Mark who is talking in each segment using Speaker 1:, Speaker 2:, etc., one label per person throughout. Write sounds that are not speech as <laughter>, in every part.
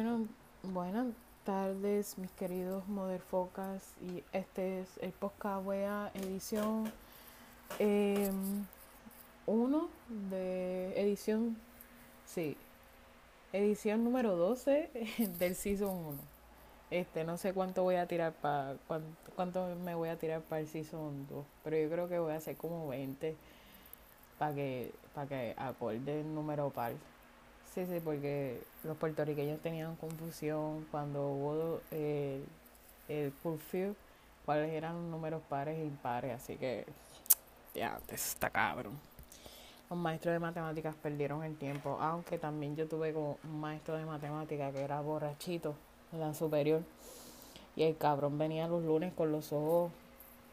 Speaker 1: Bueno, buenas tardes, mis queridos Moderfocas. Y este es el podcast Wea edición 1 de edición, sí, edición número 12 <laughs> del Season 1. Este, no sé cuánto voy a tirar para, cuánto, cuánto me voy a tirar para el Season 2, pero yo creo que voy a hacer como 20 para que, para que acorde el número par. Sí, porque los puertorriqueños tenían confusión cuando hubo el, el curfew, cuáles eran los números pares e impares, así que ya, está cabrón. Los maestros de matemáticas perdieron el tiempo, aunque también yo tuve como un maestro de matemáticas que era borrachito en la superior. Y el cabrón venía los lunes con los ojos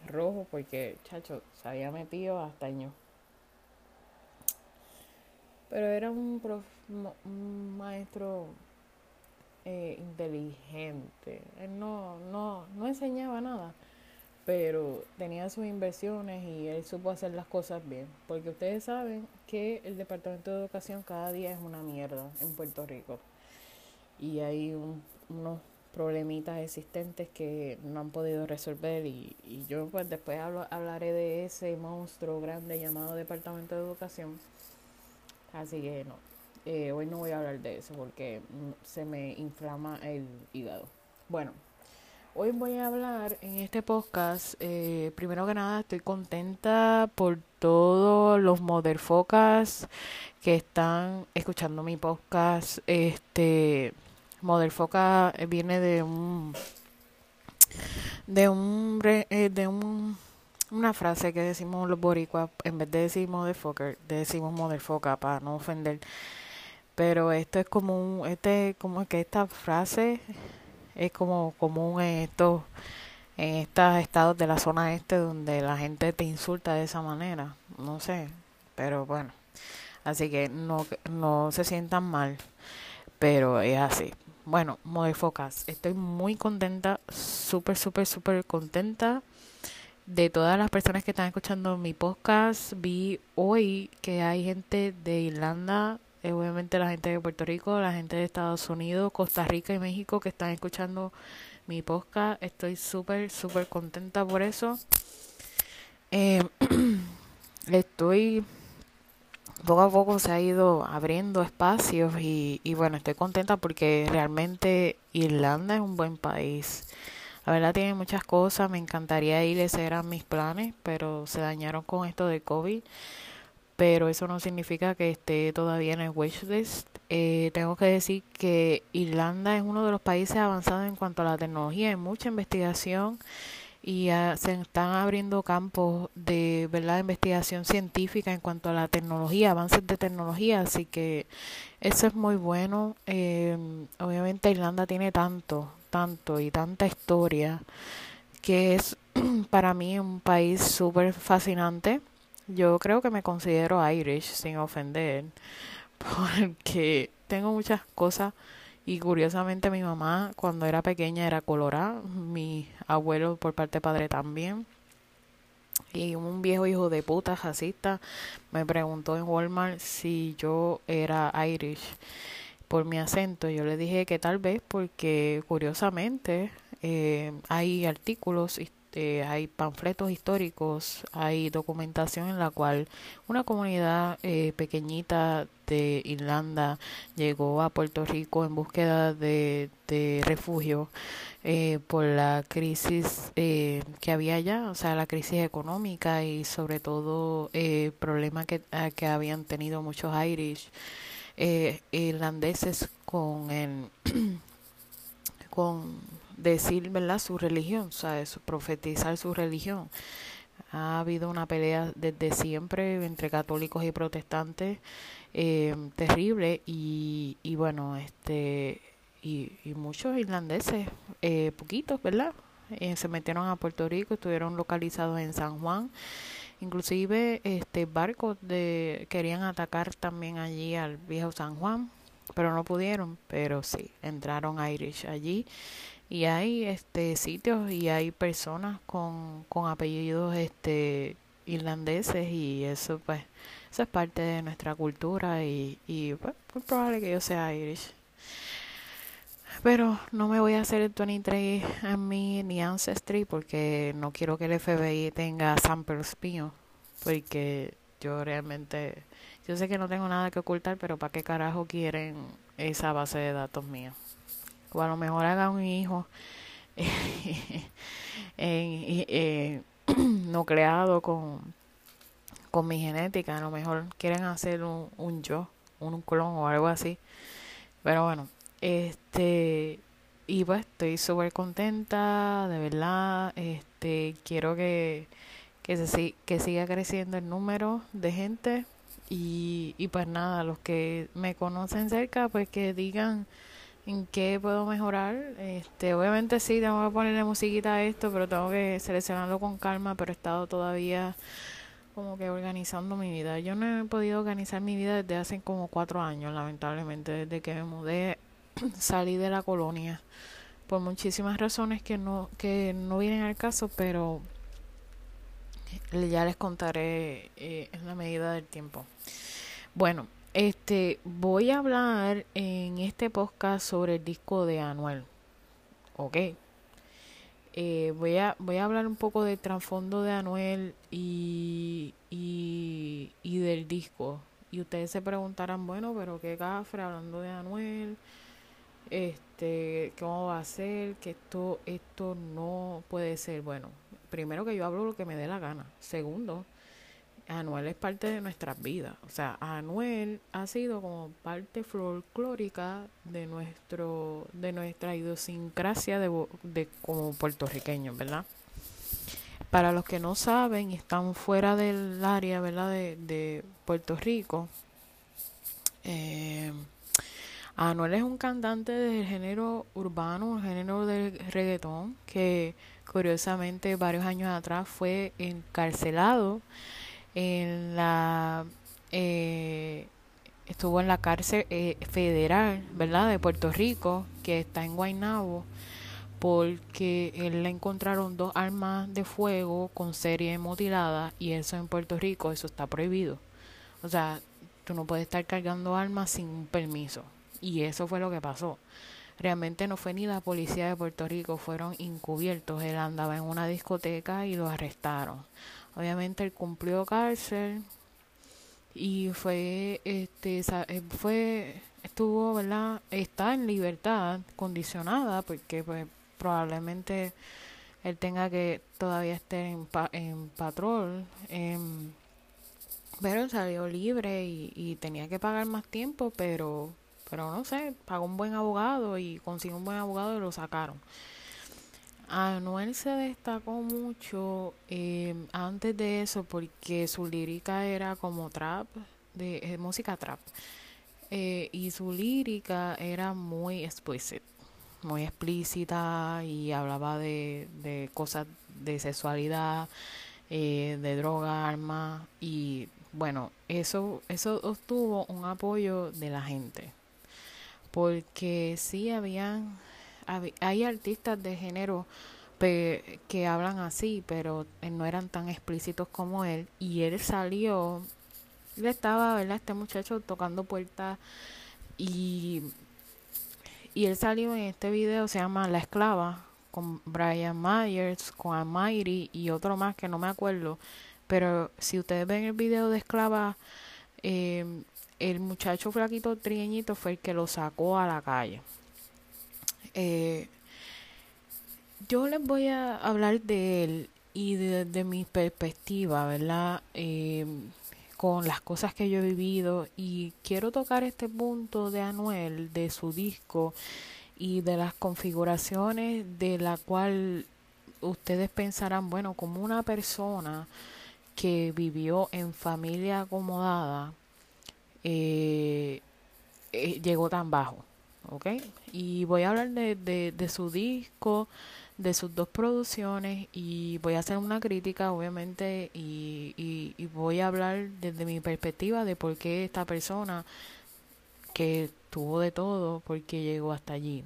Speaker 1: rojos porque, chacho, se había metido hasta año. Pero era un, un maestro eh, inteligente. Él no, no, no enseñaba nada, pero tenía sus inversiones y él supo hacer las cosas bien. Porque ustedes saben que el Departamento de Educación cada día es una mierda en Puerto Rico. Y hay unos problemitas existentes que no han podido resolver y, y yo pues después hablaré de ese monstruo grande llamado Departamento de Educación Así que no, eh, hoy no voy a hablar de eso porque mm, se me inflama el hígado. Bueno, hoy voy a hablar en este podcast. Eh, primero que nada, estoy contenta por todos los Focus que están escuchando mi podcast. Este Focus viene de un de un eh, de un una frase que decimos los boricuas, en vez de decir motherfucker, decimos motherfucker para no ofender. Pero esto es como un, este, como que esta frase es como común en estos, en estos estados de la zona este donde la gente te insulta de esa manera. No sé, pero bueno. Así que no, no se sientan mal, pero es así. Bueno, Motherfuckers, estoy muy contenta, súper, súper, súper contenta de todas las personas que están escuchando mi podcast, vi hoy que hay gente de Irlanda, eh, obviamente la gente de Puerto Rico, la gente de Estados Unidos, Costa Rica y México que están escuchando mi podcast. Estoy súper, súper contenta por eso. Eh, <clears throat> estoy poco a poco se ha ido abriendo espacios y, y bueno, estoy contenta porque realmente Irlanda es un buen país. La verdad tiene muchas cosas, me encantaría ir, ese eran mis planes, pero se dañaron con esto de COVID. Pero eso no significa que esté todavía en el wishlist. Eh, tengo que decir que Irlanda es uno de los países avanzados en cuanto a la tecnología, hay mucha investigación y se están abriendo campos de verdad investigación científica en cuanto a la tecnología, avances de tecnología, así que eso es muy bueno. Eh, obviamente Irlanda tiene tanto, tanto y tanta historia que es <clears throat> para mí un país súper fascinante. Yo creo que me considero Irish sin ofender <laughs> porque tengo muchas cosas y curiosamente mi mamá cuando era pequeña era colorada, mi abuelo por parte de padre también. Y un viejo hijo de puta racista me preguntó en Walmart si yo era Irish por mi acento. Yo le dije que tal vez porque curiosamente eh, hay artículos, eh, hay panfletos históricos, hay documentación en la cual una comunidad eh, pequeñita de Irlanda llegó a Puerto Rico en búsqueda de, de refugio eh, por la crisis eh, que había allá, o sea, la crisis económica y sobre todo el problema que, que habían tenido muchos Irish eh, irlandeses con el, <clears throat> con decir verdad su religión, sea, profetizar su religión. Ha habido una pelea desde siempre entre católicos y protestantes eh, terrible y, y bueno, este y, y muchos irlandeses, eh, poquitos, ¿verdad? Eh, se metieron a Puerto Rico, estuvieron localizados en San Juan Inclusive este barcos de querían atacar también allí al viejo San Juan, pero no pudieron, pero sí, entraron Irish allí y hay este sitios y hay personas con, con apellidos este irlandeses y eso pues eso es parte de nuestra cultura y, y pues, probable que yo sea Irish. Pero no me voy a hacer el 23 a mí ni Ancestry porque no quiero que el FBI tenga samples míos. Porque yo realmente, yo sé que no tengo nada que ocultar, pero ¿para qué carajo quieren esa base de datos mía? O a lo mejor haga un hijo eh, no creado con, con mi genética. A lo mejor quieren hacer un, un yo, un clon o algo así. Pero bueno, este, y pues estoy súper contenta, de verdad. Este, quiero que, que, se, que siga creciendo el número de gente. Y, y pues nada, los que me conocen cerca, pues que digan en qué puedo mejorar. Este, obviamente sí, tengo que ponerle musiquita a esto, pero tengo que seleccionarlo con calma, pero he estado todavía como que organizando mi vida. Yo no he podido organizar mi vida desde hace como cuatro años, lamentablemente, desde que me mudé salí de la colonia por muchísimas razones que no que no vienen al caso pero ya les contaré eh, en la medida del tiempo. Bueno este voy a hablar en este podcast sobre el disco de Anuel ok. Eh, voy a voy a hablar un poco del trasfondo de Anuel y, y, y del disco. Y ustedes se preguntarán bueno pero qué cafre hablando de Anuel este, cómo va a ser, que esto, esto no puede ser. Bueno, primero que yo hablo lo que me dé la gana. Segundo, Anuel es parte de nuestras vidas. O sea, Anuel ha sido como parte folclórica de nuestro, de nuestra idiosincrasia de, de como puertorriqueños, ¿verdad? Para los que no saben y están fuera del área, ¿verdad? De, de Puerto Rico, eh, Anuel es un cantante del género urbano, un género del reggaetón, que curiosamente varios años atrás fue encarcelado en la eh, estuvo en la cárcel eh, federal, ¿verdad? De Puerto Rico, que está en Guaynabo, porque él le encontraron dos armas de fuego con serie mutilada y eso en Puerto Rico, eso está prohibido. O sea, tú no puedes estar cargando armas sin permiso. Y eso fue lo que pasó. Realmente no fue ni la policía de Puerto Rico, fueron encubiertos. Él andaba en una discoteca y lo arrestaron. Obviamente él cumplió cárcel y fue, este, eh, fue, estuvo, ¿verdad? Está en libertad condicionada porque pues probablemente él tenga que todavía estar en, en patrol. pero él salió libre y, y tenía que pagar más tiempo, pero pero no sé, pagó un buen abogado y consiguió un buen abogado y lo sacaron. Anuel se destacó mucho eh, antes de eso porque su lírica era como trap, de eh, música trap. Eh, y su lírica era muy explícita, muy explícita y hablaba de, de cosas de sexualidad, de droga, armas y bueno, eso, eso obtuvo un apoyo de la gente porque sí habían hay artistas de género que hablan así, pero no eran tan explícitos como él y él salió él estaba, ¿verdad? Este muchacho tocando puertas y y él salió en este video se llama La esclava con Brian Myers, con Amiri y otro más que no me acuerdo, pero si ustedes ven el video de Esclava eh, el muchacho flaquito trieñito fue el que lo sacó a la calle. Eh, yo les voy a hablar de él y de, mi perspectiva, ¿verdad? Eh, con las cosas que yo he vivido y quiero tocar este punto de Anuel, de su disco y de las configuraciones de la cual ustedes pensarán, bueno, como una persona que vivió en familia acomodada, eh, eh, llegó tan bajo. ¿ok? Y voy a hablar de, su disco, de sus dos producciones y voy a hacer una crítica, obviamente, y, y, voy a hablar desde mi perspectiva de por qué esta persona que tuvo de todo, por qué llegó hasta allí.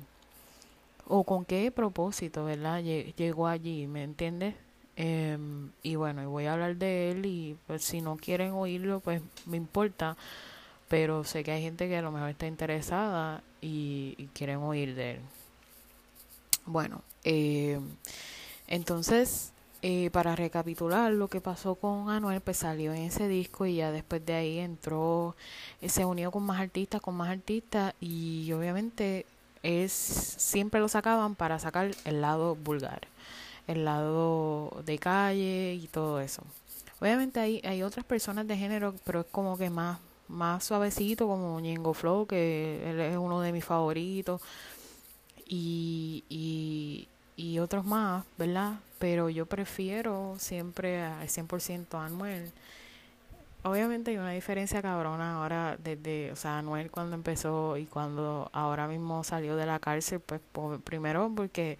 Speaker 1: O con qué propósito, ¿verdad? Llegó allí, ¿me entiendes? Em, y bueno, y voy a hablar de él y pues si no quieren oírlo, pues me importa pero sé que hay gente que a lo mejor está interesada y, quieren oír de él. Bueno, eh, entonces, eh, para recapitular lo que pasó con Anuel, pues salió en ese disco y ya después de ahí entró, eh, se unió con más artistas, con más artistas y obviamente es siempre lo sacaban para sacar el lado vulgar, el lado de calle y todo eso. Obviamente hay, hay otras personas de género, pero es como que más, más suavecito, como Ñengo Flow, que él es uno de mis favoritos, y, y, otros más, ¿verdad? Pero yo prefiero siempre al 100% a Anuel. Obviamente hay una diferencia cabrona ahora desde, o sea, Anuel cuando empezó y cuando ahora mismo salió de la cárcel, pues primero porque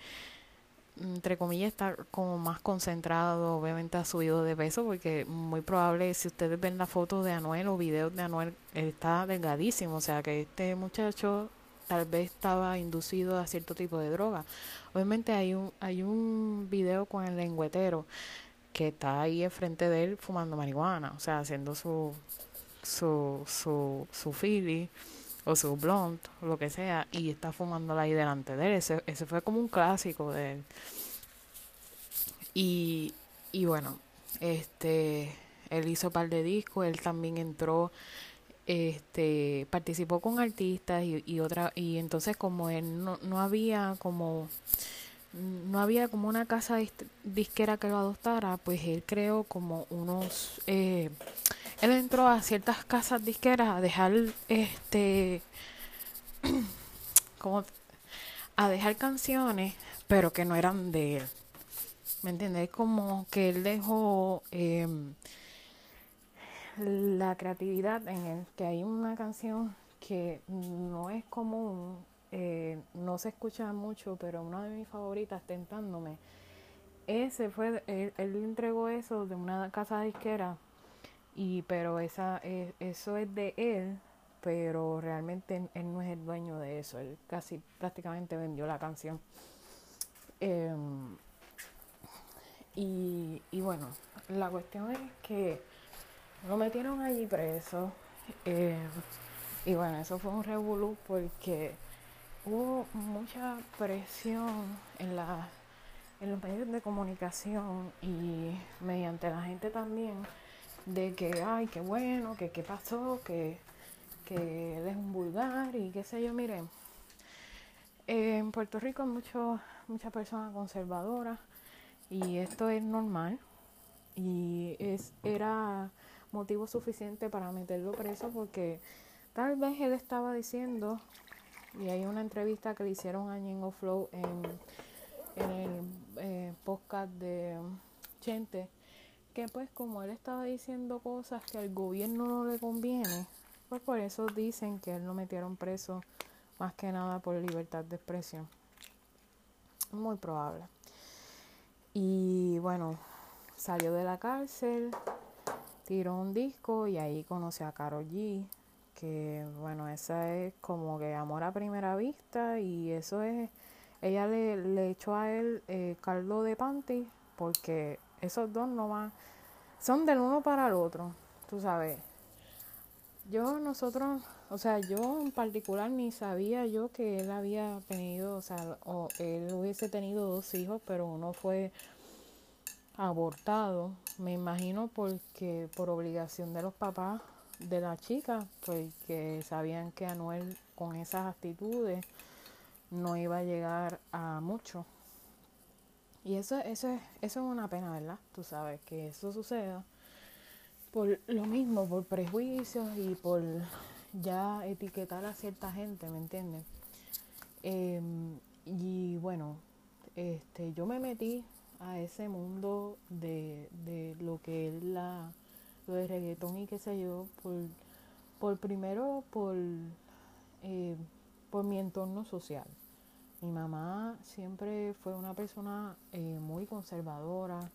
Speaker 1: entre comillas, está como más concentrado, obviamente ha subido de peso, porque muy probable, si ustedes ven la foto de Anuel o videos de Anuel, está delgadísimo, o sea que este muchacho tal vez estaba inducido a cierto tipo de droga. Obviamente hay un, hay un video con el lengüetero que está ahí enfrente de él fumando marihuana, o sea, haciendo su, su, su, su fili o su blunt, lo que sea, y está fumándola ahí delante de él. Ese, ese fue como un clásico de él. Y, y bueno, este, él hizo un par de discos, él también entró, este, participó con artistas y, y otra, y entonces como él no, no había como no había como una casa disquera que lo adoptara, pues él creó como unos eh, él entró a ciertas casas disqueras a dejar este <clears throat> como a dejar canciones pero que no eran de él. Me entiendes como que él dejó em, la creatividad en él que hay una canción que no es común eh, no se escucha mucho pero una de mis favoritas tentándome. Ese fue él, él entregó eso de una casa disquera y pero esa eh, eso es de él pero realmente él no es el dueño de eso. Él casi prácticamente vendió la canción. Em, y, y bueno la cuestión es que lo metieron allí preso. Em, y bueno eso fue un revolú porque hubo mucha presión en la en los medios de comunicación y mediante la gente también de que, ay, qué bueno, que qué pasó, que, que él es un vulgar y qué sé yo, miren. En Puerto Rico hay muchas personas conservadoras y esto es normal y es, era motivo suficiente para meterlo preso porque tal vez él estaba diciendo, y hay una entrevista que le hicieron a Ñengo Flow en, en el eh, podcast de Chente, que pues como él estaba diciendo cosas que al gobierno no le conviene, pues por eso dicen que él lo metieron preso más que nada por libertad de expresión. Muy probable. Y bueno, salió de la cárcel, tiró un disco y ahí conoció a Karol G, que bueno, esa es como que amor a primera vista y eso es, ella le, le echó a él eh, caldo de panty porque esos dos no van, son del uno para el otro, tú sabes. Yo, nosotros, o sea, yo en particular ni sabía yo que él había tenido, o sea, o él hubiese tenido dos hijos, pero uno fue abortado, me imagino porque por obligación de los papás de la chica, pues que sabían que Anuel con esas actitudes no iba a llegar a mucho. Y eso, eso, es, eso es una pena, ¿verdad? Tú sabes que eso suceda por lo mismo, por prejuicios y por ya etiquetar a cierta gente, ¿me entiendes? Em, y bueno, este, yo me metí a ese mundo de, de lo que es la, lo de reggaetón y qué sé yo, por, por primero por, eh, por mi entorno social. Mi mamá siempre fue una persona eh, muy conservadora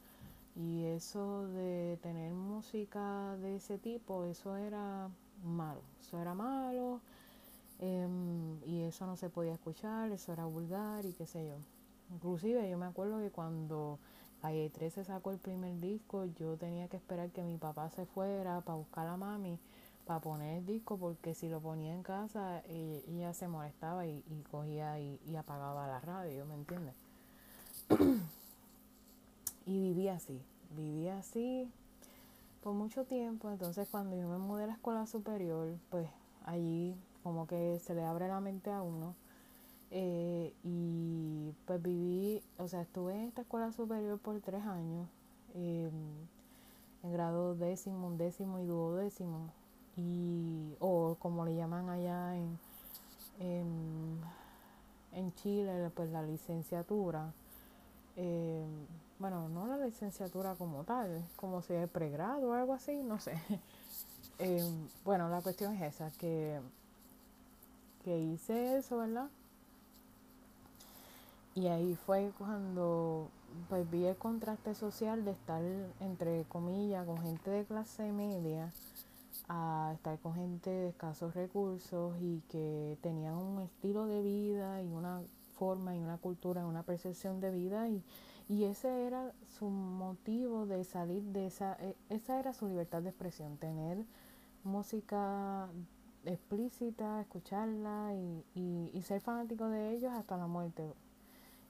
Speaker 1: y eso de tener música de ese tipo, eso era malo, eso era malo em, y eso no se podía escuchar, eso era vulgar y qué sé yo. Inclusive yo me acuerdo que cuando Calle 13 sacó el primer disco, yo tenía que esperar que mi papá se fuera para buscar a mami para poner el disco porque si lo ponía en casa eh, ella se molestaba y, cogía y, y, apagaba la radio, ¿me entiendes? <clears throat> y vivía así, vivía así por mucho tiempo, entonces cuando yo me mudé a la escuela superior, pues allí como que se le abre la mente a uno. Eh, y pues viví, o sea, estuve en esta escuela superior por tres años, em, en grado décimo, undécimo y duodécimo y o como le llaman allá en, en, Chile, pues la licenciatura. Eh, bueno, no la licenciatura como tal, como si es pregrado o algo así, no sé. <laughs> Eh, bueno, la cuestión es esa, que, que hice eso, ¿verdad? Y ahí fue cuando pues vi el contraste social de estar entre comillas con gente de clase media a estar con gente de escasos recursos y que tenían un estilo de vida y una forma y una cultura y una percepción de vida y, y ese era su motivo de salir de esa, e, esa era su libertad de expresión, tener música explícita, escucharla y, y, y ser fanático de ellos hasta la muerte.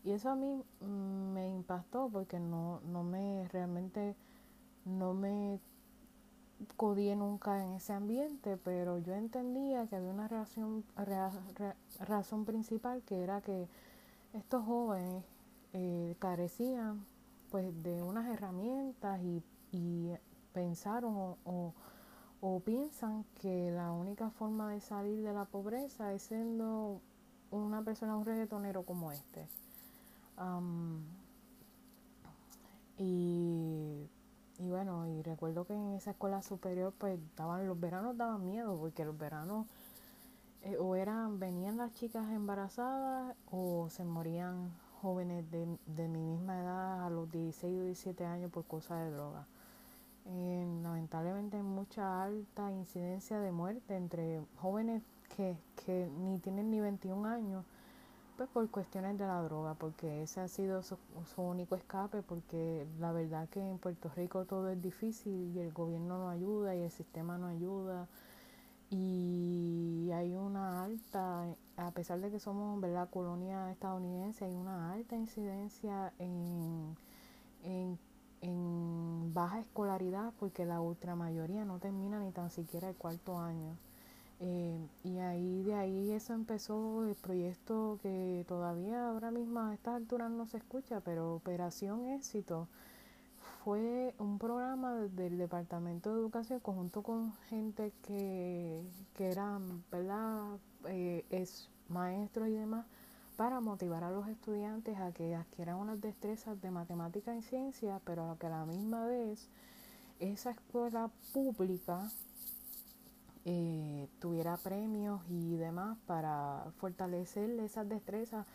Speaker 1: Y eso a mí mm, me impactó porque no, no me realmente no me codié nunca en ese ambiente, pero yo entendía que había una razón, principal que era que estos jóvenes eh, carecían pues de unas herramientas y, y pensaron o, o, piensan que la única forma de salir de la pobreza es siendo una persona, un reggaetonero como este. y y bueno, y recuerdo que en esa escuela superior pues daban, los veranos daban miedo porque los veranos eh, o eran, venían las chicas embarazadas o se morían jóvenes de, de mi misma edad a los 16 o 17 años por causa de droga. Eh, lamentablemente hay mucha alta incidencia de muerte entre jóvenes que, que ni tienen ni 21 años pues por cuestiones de la droga, porque ese ha sido su, único escape, porque la verdad que en Puerto Rico todo es difícil y el gobierno no ayuda y el sistema no ayuda y hay una alta, a pesar de que somos ¿verdad? colonia estadounidense, hay una alta incidencia en, en, en baja escolaridad porque la ultramayoría no termina ni tan siquiera el cuarto año. Eh, y ahí de ahí eso empezó el proyecto que todavía ahora mismo a estas alturas no se escucha, pero Operación Éxito fue un programa del Departamento de Educación conjunto con gente que, que eran, ¿verdad? Eh, es maestros y demás para motivar a los estudiantes a que adquieran unas destrezas de matemática y ciencia, pero que a la misma vez esa escuela pública eh, tuviera premios y demás para fortalecer esas destrezas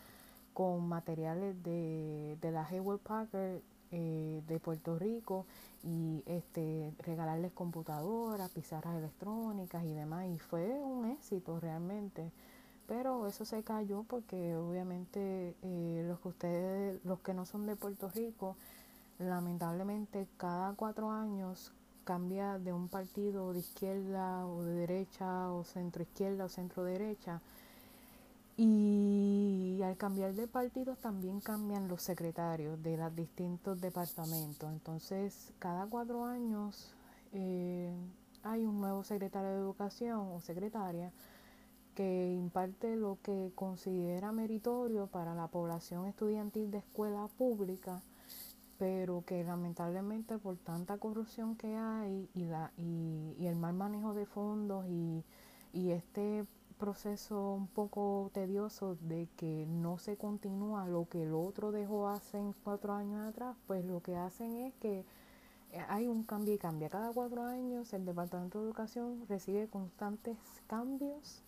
Speaker 1: con materiales de, de la Hayward Packard eh, de Puerto Rico y este regalarles computadoras, pizarras electrónicas y demás. Y fue un éxito realmente. Pero eso se cayó porque obviamente eh, los que ustedes los que no son de Puerto Rico lamentablemente cada cuatro años cambia de un partido de izquierda o de derecha o centro izquierda o centro derecha. Y al cambiar de partidos también cambian los secretarios de los distintos departamentos. Entonces, cada cuatro años eh, hay un nuevo secretario de educación o secretaria que imparte lo que considera meritorio para la población estudiantil de escuela pública pero que lamentablemente por tanta corrupción que hay y, la, y, el mal manejo de fondos y, y este proceso un poco tedioso de que no se continúa lo que el otro dejó hace cuatro años atrás, pues lo que hacen es que eh, hay un cambio y cambia. Cada cuatro años el Departamento de Educación recibe constantes cambios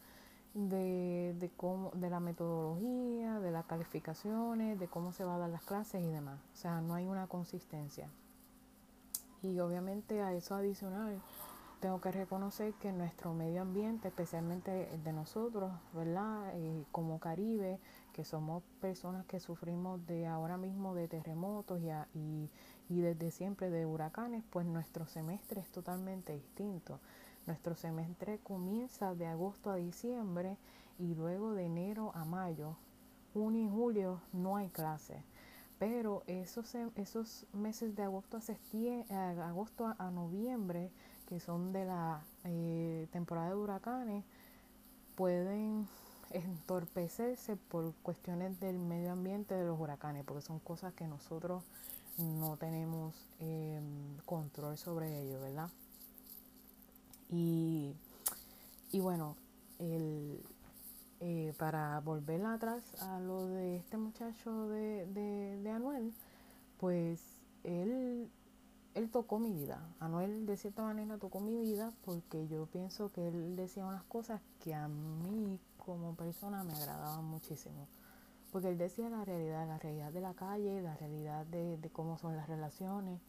Speaker 1: de, de, cómo, de la metodología, de las calificaciones, de cómo se va a dar las clases y demás. O sea, no hay una consistencia. Y obviamente a eso adicional, tengo que reconocer que nuestro medio ambiente, especialmente el de nosotros, ¿verdad? Y como Caribe, que somos personas que sufrimos de ahora mismo de terremotos y, y, y desde siempre de huracanes, pues nuestro semestre es totalmente distinto. Nuestro semestre comienza de agosto a diciembre y luego de enero a mayo. Junio y julio no hay clase. Pero esos, esos meses de agosto a, agosto a noviembre, que son de la eh, temporada de huracanes, pueden entorpecerse por cuestiones del medio ambiente de los huracanes, porque son cosas que nosotros no tenemos em, control sobre ello, ¿verdad? Y, y bueno, el, eh, para volver atrás a lo de este muchacho de, de, de Anuel, pues él él tocó mi vida. Anuel de cierta manera tocó mi vida porque yo pienso que él decía unas cosas que a mí como persona me agradaban muchísimo. Porque él decía la realidad, la realidad de la calle, la realidad de, cómo son las relaciones.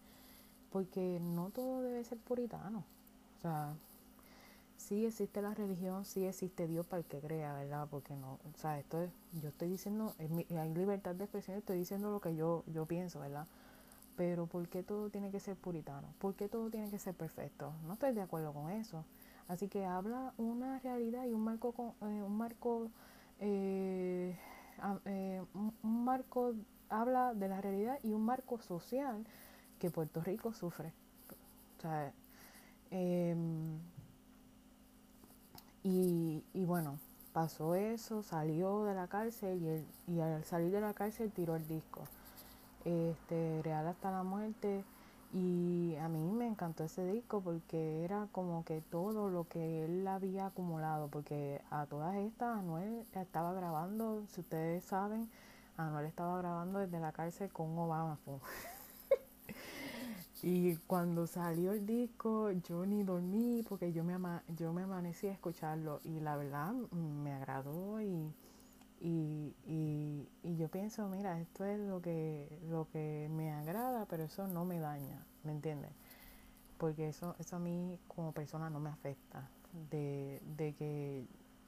Speaker 1: Porque no todo debe ser puritano. O sea, sí existe la religión, sí existe Dios para el que crea, ¿verdad? Porque no, o sea, esto es, yo estoy diciendo, hay libertad de expresión, estoy diciendo lo que yo, yo pienso, ¿verdad? Pero ¿por qué todo tiene que ser puritano? ¿Por qué todo tiene que ser perfecto? No estoy de acuerdo con eso. Así que habla una realidad y un marco, eh, un marco, eh, eh, un marco, habla de la realidad y un marco social que Puerto Rico sufre. Em, y, y, bueno, pasó eso, salió de la cárcel y, y al salir de la cárcel tiró el disco este, Real hasta la muerte. Y a mí me encantó ese disco porque era como que todo lo que él había acumulado, porque a todas estas Anuel estaba grabando, si ustedes saben, Anuel estaba grabando desde la cárcel con Obama. <laughs> y cuando salió el disco yo ni dormí porque yo me, yo me amanecí a escucharlo y la verdad me agradó y y, y, y, yo pienso, mira, esto es lo que, lo que me agrada, pero eso no me daña, ¿me entiendes? Porque eso, eso a mí como persona no me afecta. De, de que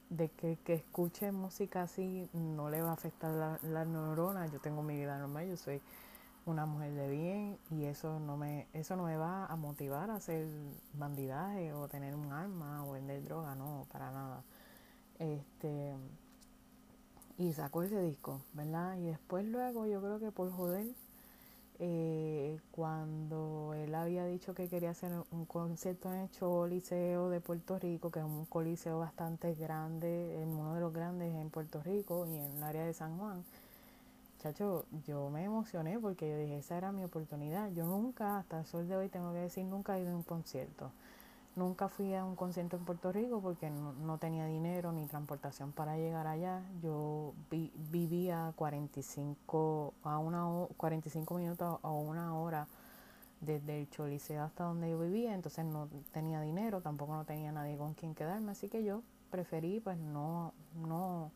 Speaker 1: de que, que escuche música así no le va a afectar la, la neurona. Yo tengo mi vida normal, yo soy una mujer de bien y eso no me eso no me va a motivar a hacer bandidaje o tener un arma o vender droga, no, para nada. Este y sacó ese disco, ¿verdad? Y después luego yo creo que por joder, eh, cuando él había dicho que quería hacer un concierto en el Choliseo de Puerto Rico, que es un coliseo bastante grande, uno de los grandes en Puerto Rico y en el área de San Juan, chacho, yo me emocioné porque yo dije, esa era mi oportunidad. Yo nunca, hasta el sol de hoy, tengo que decir, nunca he ido a un concierto. Nunca fui a un concierto en Puerto Rico porque no, tenía dinero ni transportación para llegar allá. Yo vivía 45, a una, 45 minutos o una hora desde el Choliseo hasta donde yo vivía, entonces no tenía dinero, tampoco no tenía nadie con quien quedarme, así que yo preferí pues no, no,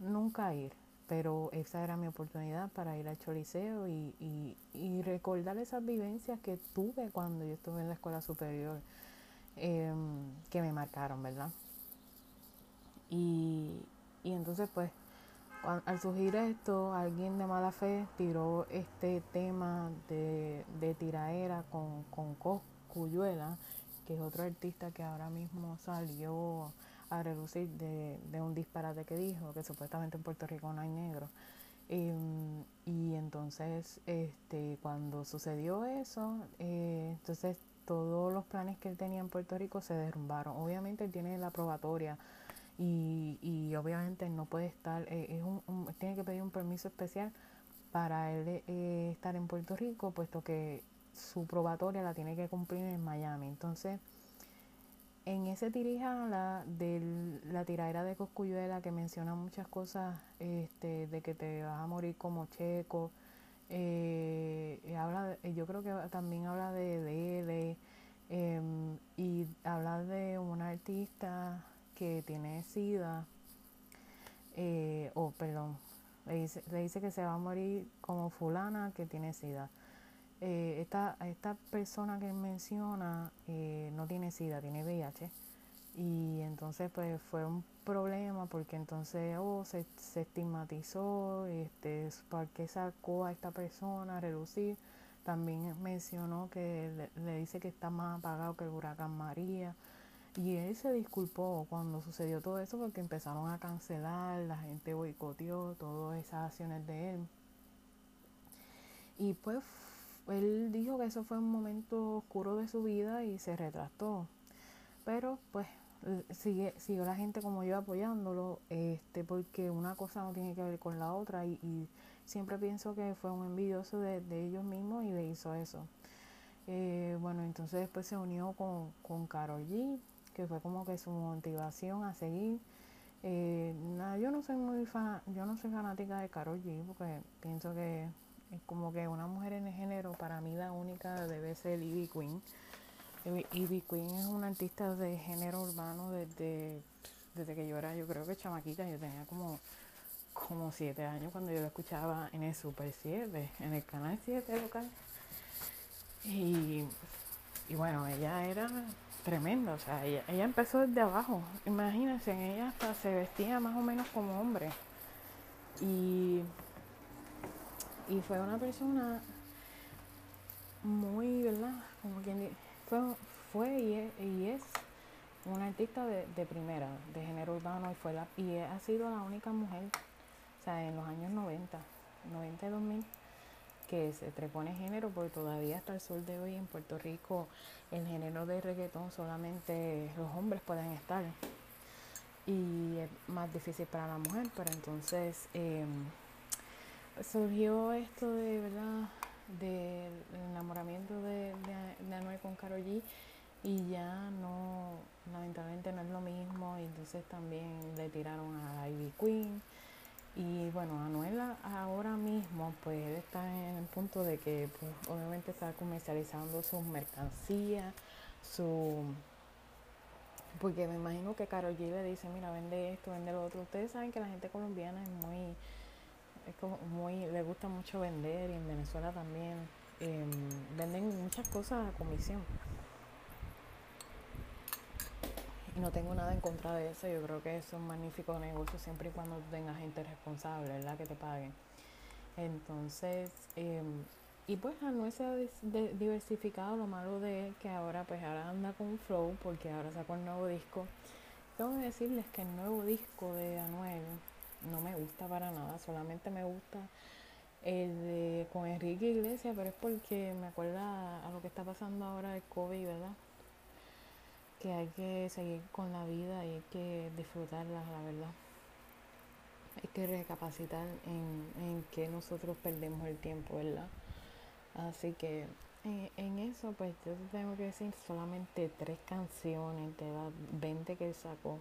Speaker 1: nunca ir, pero esa era mi oportunidad para ir al Choliseo y, y, y recordar esas vivencias que tuve cuando yo estuve en la escuela superior Em, que me marcaron, ¿verdad? Y, y entonces pues al surgir esto, alguien de mala fe tiró este tema de, de tiraera con, con Coscuyuela, que es otro artista que ahora mismo salió a reducir de, de, un disparate que dijo, que supuestamente en Puerto Rico no hay negro. Em, y entonces, este, cuando sucedió eso, eh, entonces todos los planes que él tenía en Puerto Rico se derrumbaron. Obviamente él tiene la probatoria y, y obviamente no puede estar, eh, es un, tiene que pedir un permiso especial para él eh, estar en Puerto Rico, puesto que su probatoria la tiene que cumplir en Miami. Entonces, en ese la de la tiradera de Coscuyuela que menciona muchas cosas este, de que te vas a morir como checo, eh, habla yo creo que también habla de, de, em, y habla de una artista que tiene sida eh, o perdón le dice, le dice que se va a morir como fulana que tiene sida eh, esta, esta persona que menciona eh, no tiene sida tiene VIH y entonces pues fue un problema porque entonces oh, se, se estigmatizó, este, por qué sacó a esta persona a reducir. También mencionó que le, dice que está más apagado que el huracán María. Y él se disculpó cuando sucedió todo eso porque empezaron a cancelar, la gente boicoteó todas esas acciones de él. Y pues él dijo que eso fue un momento oscuro de su vida y se retractó. Pero pues sigue, siguió la gente como yo apoyándolo, este, porque una cosa no tiene que ver con la otra y, siempre pienso que fue un envidioso de, ellos mismos y le hizo eso. Eh, bueno, entonces después se unió con, con Karol G, que fue como que su motivación a seguir. Eh, yo no soy muy fan, yo no soy fanática de Karol G porque pienso que como que una mujer en el género para mí la única debe ser Ivy Queen. Ivy Queen es una artista de género urbano desde, desde que yo era, yo creo que chamaquita, yo tenía como, como siete años cuando yo la escuchaba en el Super 7, en el canal 7 local. Y, y bueno, ella era tremenda, o sea, ella, ella empezó desde abajo, imagínense, ella hasta se vestía más o menos como hombre. Y, y fue una persona muy, ¿verdad? Como quien fue, y, es, una artista de, primera, de género urbano, y, fue la, y ha sido la única mujer, o sea, en los años 90, 90 y 2000, que se trepone género, porque todavía hasta el sol de hoy en Puerto Rico el género de reggaetón solamente los hombres pueden estar. Y es más difícil para la mujer, pero entonces em, surgió esto de verdad del enamoramiento de, de, Anuel con Karol G y ya no, lamentablemente no es lo mismo. Y entonces también le tiraron a Ivy Queen. Y bueno, Anuel ahora mismo pues está en el punto de que pues, obviamente está comercializando sus mercancías, su porque me imagino que Karol G le dice, mira, vende esto, vende lo otro. Ustedes saben que la gente colombiana es muy es como muy, le gusta mucho vender y en Venezuela también em, venden muchas cosas a comisión. Y no tengo nada en contra de eso, yo creo que es un magnífico negocio siempre y cuando tengas gente responsable, ¿verdad? Que te paguen. Entonces, em, y pues no se ha diversificado, lo malo de él que ahora pues ahora anda con flow porque ahora sacó el nuevo disco. Tengo que decirles que el nuevo disco de Anuel no me gusta para nada, solamente me gusta el de con Enrique Iglesias, pero es porque me acuerda a lo que está pasando ahora el COVID, ¿verdad? Que hay que seguir con la vida y hay que disfrutarla, la verdad. Hay que recapacitar en, en que nosotros perdemos el tiempo, ¿verdad? Así que en, en eso, pues yo tengo que decir solamente tres canciones de las 20 que sacó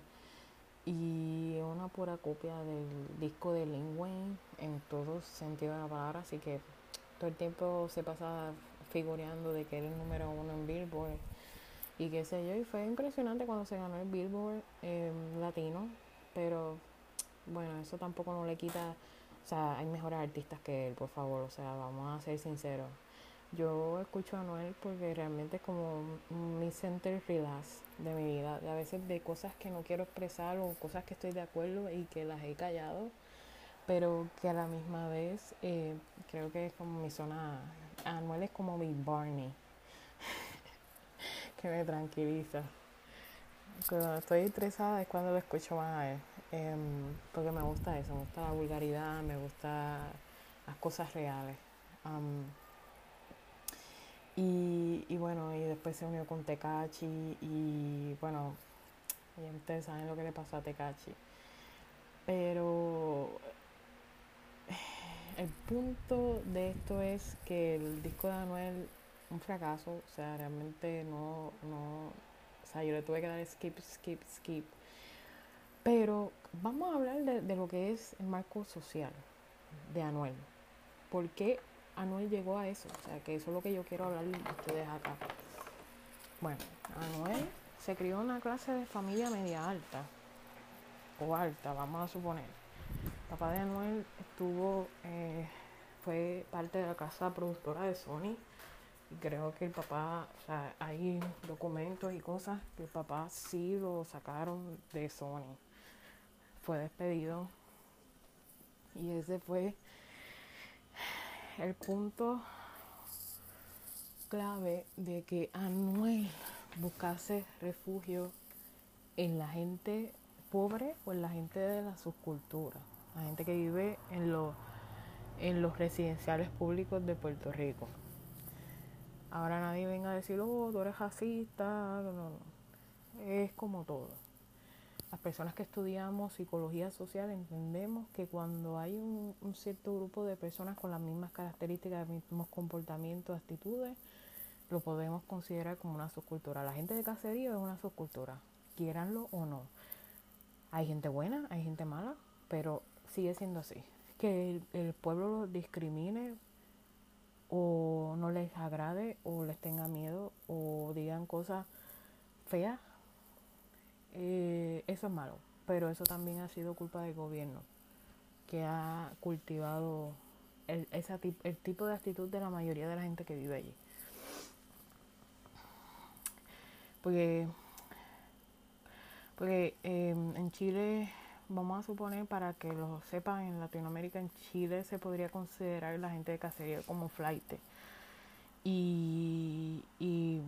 Speaker 1: y una pura copia del disco de Lin Wayne en todo sentido de la palabra, así que todo el tiempo se pasa figureando de que era el número uno en Billboard y qué sé yo, y fue impresionante cuando se ganó el Billboard em, latino, pero bueno, eso tampoco no le quita, o sea, hay mejores artistas que él, por favor, o sea, vamos a ser sinceros. Yo escucho a Noel porque realmente es como mi center relax de mi vida. A veces de cosas que no quiero expresar o cosas que estoy de acuerdo y que las he callado, pero que a la misma vez eh, creo que es como mi zona. Anuel es como mi Barney, <laughs> que me tranquiliza. Cuando estoy estresada es cuando lo escucho más a él, em, porque me gusta eso, me gusta la vulgaridad, me gusta las cosas reales. Y, y bueno, y después se unió con Tecachi y bueno, y ustedes saben lo que le pasó a Tecachi. Pero el punto de esto es que el disco de Anuel un fracaso, o sea, realmente no, no, o sea, yo le tuve que dar skip, skip, skip. Pero vamos a hablar de, de lo que es el marco social de Anuel. ¿Por qué Anuel llegó a eso. O sea, que eso es lo que yo quiero hablar de ustedes acá. Bueno, Anuel se crió en una clase de familia media alta. O alta, vamos a suponer. papá de Anuel estuvo, eh, fue parte de la casa productora de Sony. Y creo que el papá, o sea, hay documentos y cosas que el papá sí lo sacaron de Sony. Fue despedido. Y ese fue el punto clave de que Anuel buscase refugio en la gente pobre o en la gente de la subcultura, la gente que vive en los, en los residenciales públicos de Puerto Rico. Ahora nadie venga a decir, oh, tú eres racista. No, no. Es como todo. Las personas que estudiamos psicología social entendemos que cuando hay un, cierto grupo de personas con las mismas características, mismos comportamientos, actitudes, lo podemos considerar como una subcultura. La gente de caserío es una subcultura, quieranlo o no. Hay gente buena, hay gente mala, pero sigue siendo así. Que el, pueblo lo discrimine o no les agrade o les tenga miedo o digan cosas feas, eh, eso es malo. Pero eso también ha sido culpa del gobierno que ha cultivado el, esa, el tipo de actitud de la mayoría de la gente que vive allí. Porque, porque eh, en Chile, vamos a suponer, para que lo sepan, en Latinoamérica, en Chile se podría considerar la gente de cacería como flight. Y, y,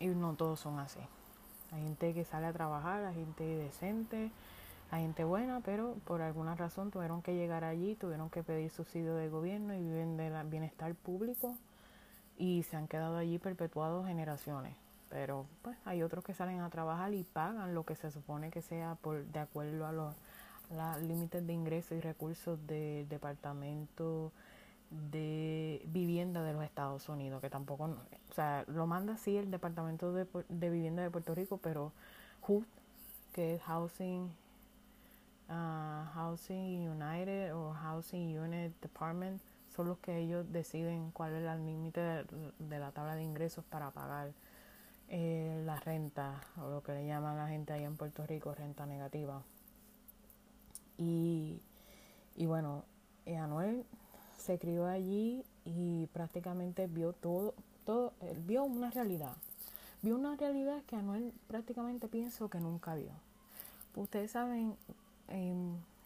Speaker 1: y no todos son así. Hay gente que sale a trabajar, hay gente decente, hay gente buena, pero por alguna razón tuvieron que llegar allí, tuvieron que pedir subsidio del gobierno y viven del bienestar público y se han quedado allí perpetuados generaciones. Pero pues hay otros que salen a trabajar y pagan lo que se supone que sea por de acuerdo a los, límites de ingresos y recursos del departamento de vivienda de los Estados Unidos, que tampoco, o sea, lo manda así el departamento de, de vivienda de Puerto Rico, pero HUD, que es Housing uh, Housing United o Housing Unit Department, son los que ellos deciden cuál es el límite de la tabla de ingresos para pagar eh, la renta, o lo que le llaman la gente allá en Puerto Rico, renta negativa. Y, y bueno, eh, Anuel se crió allí y prácticamente vio todo, todo, él vio una realidad. Vio una realidad que Anuel prácticamente pienso que nunca vio. Ustedes saben, eh,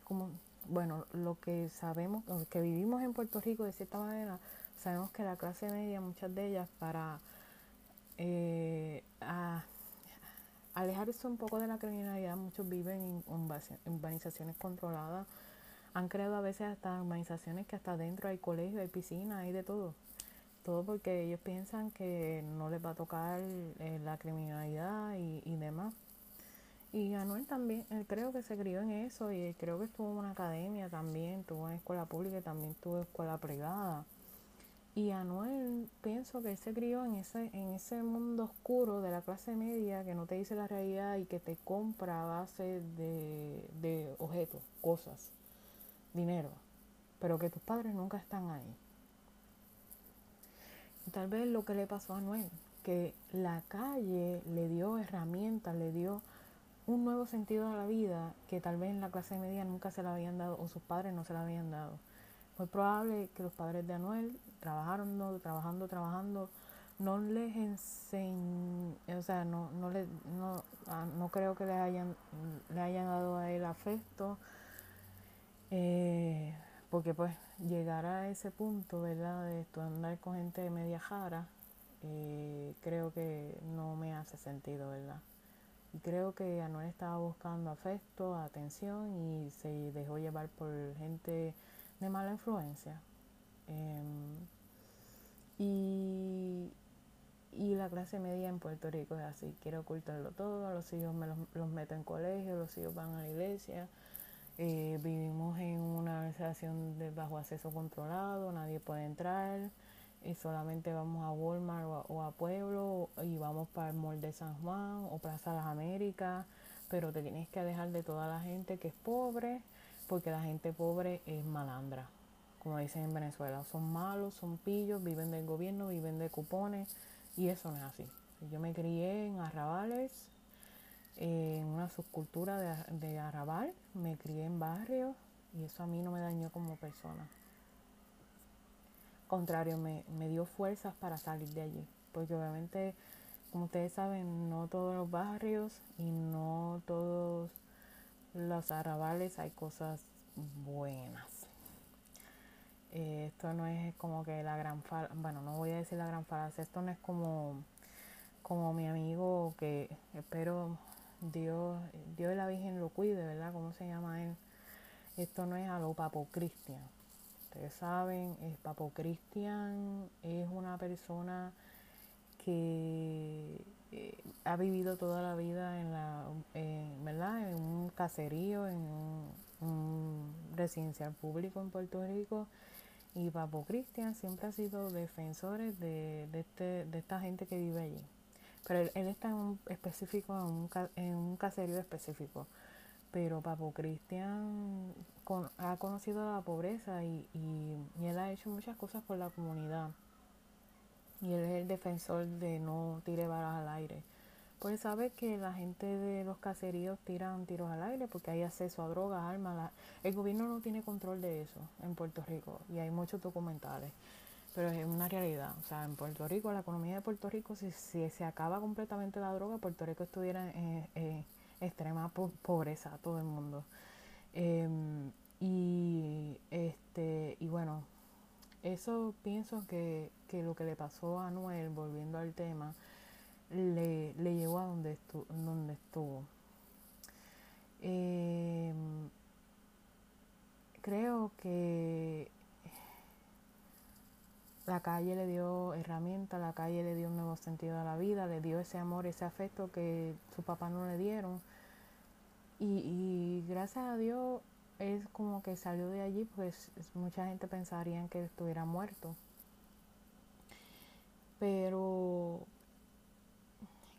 Speaker 1: como, bueno, lo que sabemos, los que vivimos en Puerto Rico de cierta manera, sabemos que la clase media, muchas de ellas, para eh, alejarse un poco de la criminalidad. Muchos viven en urbanizaciones controladas. Han creado a veces hasta urbanizaciones que hasta adentro hay colegios, hay piscinas, hay de todo. Todo porque ellos piensan que no les va a tocar eh, la criminalidad y, y demás. Y Anuel también, él creo que se crió en eso y creo que estuvo en una academia también, estuvo en escuela pública y también estuvo en escuela privada. Y Anuel, pienso que él se crió en ese, en ese mundo oscuro de la clase media que no te dice la realidad y que te compra a base de, de objetos, cosas, dinero, pero que tus padres nunca están ahí. Tal vez lo que le pasó a Anuel, que la calle le dio herramientas, le dio un nuevo sentido a la vida que tal vez en la clase media nunca se la habían dado o sus padres no se la habían dado. Muy probable que los padres de Anuel trabajaron, trabajando, trabajando, no les enseñ, o sea, no, no, le, no, ah, no creo que le hayan, le hayan dado a él afecto, eh, porque pues llegar a ese punto, ¿verdad? De andar con gente de media jara, eh, creo que no me hace sentido, ¿verdad? Y creo que Anuel estaba buscando afecto, atención y se dejó llevar por gente de mala influencia. Em, y, y la clase media en Puerto Rico es así, quiere ocultarlo todo, los hijos me los, los meto en colegio, los hijos van a la iglesia, eh, vivimos en una organización de bajo acceso controlado, nadie puede entrar, y solamente vamos a Walmart o a, Pueblo y vamos para el Mall de San Juan o Plaza Las Américas, pero te tienes que alejar de toda la gente que es pobre, porque la gente pobre es malandra, como dicen en Venezuela. Son malos, son pillos, viven del gobierno, viven de cupones y eso no es así. Yo me crié en arrabales, en una subcultura de, de arrabal, me crié en barrios y eso a mí no me dañó como persona. Contrario, me, me dio fuerzas para salir de allí, porque obviamente, como ustedes saben, no todos los barrios y no todos los arrabales hay cosas buenas. Eh, esto no es como que la gran falacia, bueno, no voy a decir la gran falacia, esto no es como, como mi amigo que espero Dios, Dios y la Virgen lo cuide, ¿verdad? ¿Cómo se llama él? Esto no es a lo Papo Cristian. Ustedes saben, el Papo Cristian es una persona que eh, ha vivido toda la vida en la, ¿verdad? En un caserío, en un, residencial público en Puerto Rico. Y Papo Cristian siempre ha sido defensores de, de, este, de esta gente que vive allí. Pero él, está en un específico, en un, en un caserío específico pero Papo Cristian ha conocido la pobreza y, y, él ha hecho muchas cosas por la comunidad. Y él es el defensor de no tire balas al aire. Pues sabe que la gente de los caseríos tiran tiros al aire porque hay acceso a drogas, armas. el gobierno no tiene control de eso en Puerto Rico y hay muchos documentales. Pero es una realidad. O sea, en Puerto Rico, la economía de Puerto Rico, si, si se acaba completamente la droga, Puerto Rico estuviera en extrema pobreza todo el mundo. Em, y este y bueno, eso pienso que, que, lo que le pasó a Noel, volviendo al tema, le, le llevó a donde, estu donde estuvo. Em, creo que la calle le dio herramientas, la calle le dio un nuevo sentido a la vida, le dio ese amor, ese afecto que su papá no le dieron. Y, gracias a Dios es como que salió de allí, pues mucha gente pensaría que estuviera muerto. Pero,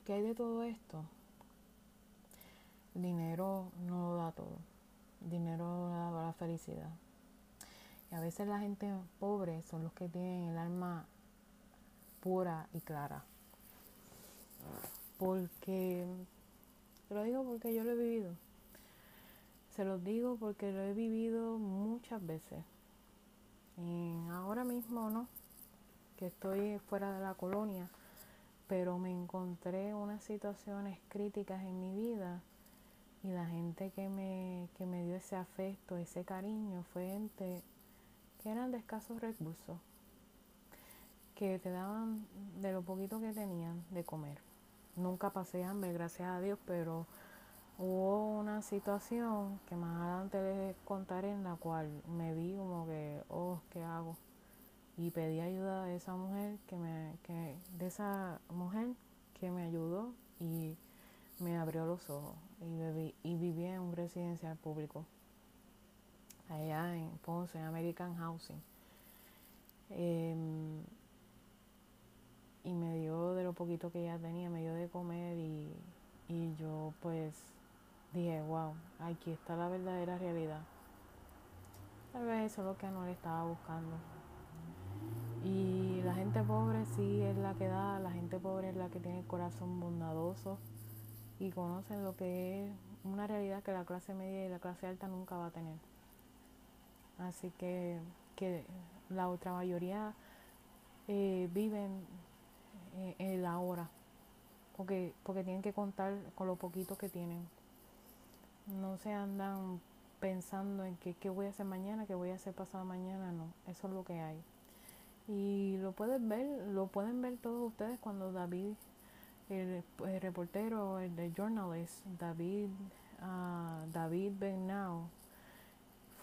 Speaker 1: ¿qué hay de todo esto? Dinero no lo da todo. Dinero no da la felicidad. Y a veces la gente pobre son los que tienen el alma pura y clara. Porque, te lo digo porque yo lo he vivido. Se los digo porque lo he vivido muchas veces. Y ahora mismo no, que estoy fuera de la colonia, pero me encontré unas situaciones críticas en mi vida y la gente que me, que me dio ese afecto, ese cariño, fue gente que eran de escasos recursos, que te daban de lo poquito que tenían de comer. Nunca pasé hambre, gracias a Dios, pero hubo una situación que más adelante les contaré en la cual me vi como que, oh, ¿qué hago? Y pedí ayuda de esa mujer que me, que, de esa mujer que me ayudó y me abrió los ojos y, y viví en un residencial público allá en Ponce, en American Housing. Em, y me dio de lo poquito que ya tenía, me dio de comer y, y yo pues dije, wow, aquí está la verdadera realidad. Tal vez eso es lo que le estaba buscando. Y la gente pobre sí es la que da, la gente pobre es la que tiene el corazón bondadoso y conocen lo que es una realidad que la clase media y la clase alta nunca va a tener. Así que, que la otra mayoría eh, viven eh, en la hora, porque, porque tienen que contar con lo poquito que tienen. No se andan pensando en que, qué voy a hacer mañana, qué voy a hacer pasado mañana, no, eso es lo que hay. Y lo pueden ver, lo pueden ver todos ustedes cuando David, el, reportero, el journalist, David, uh, David Bernau,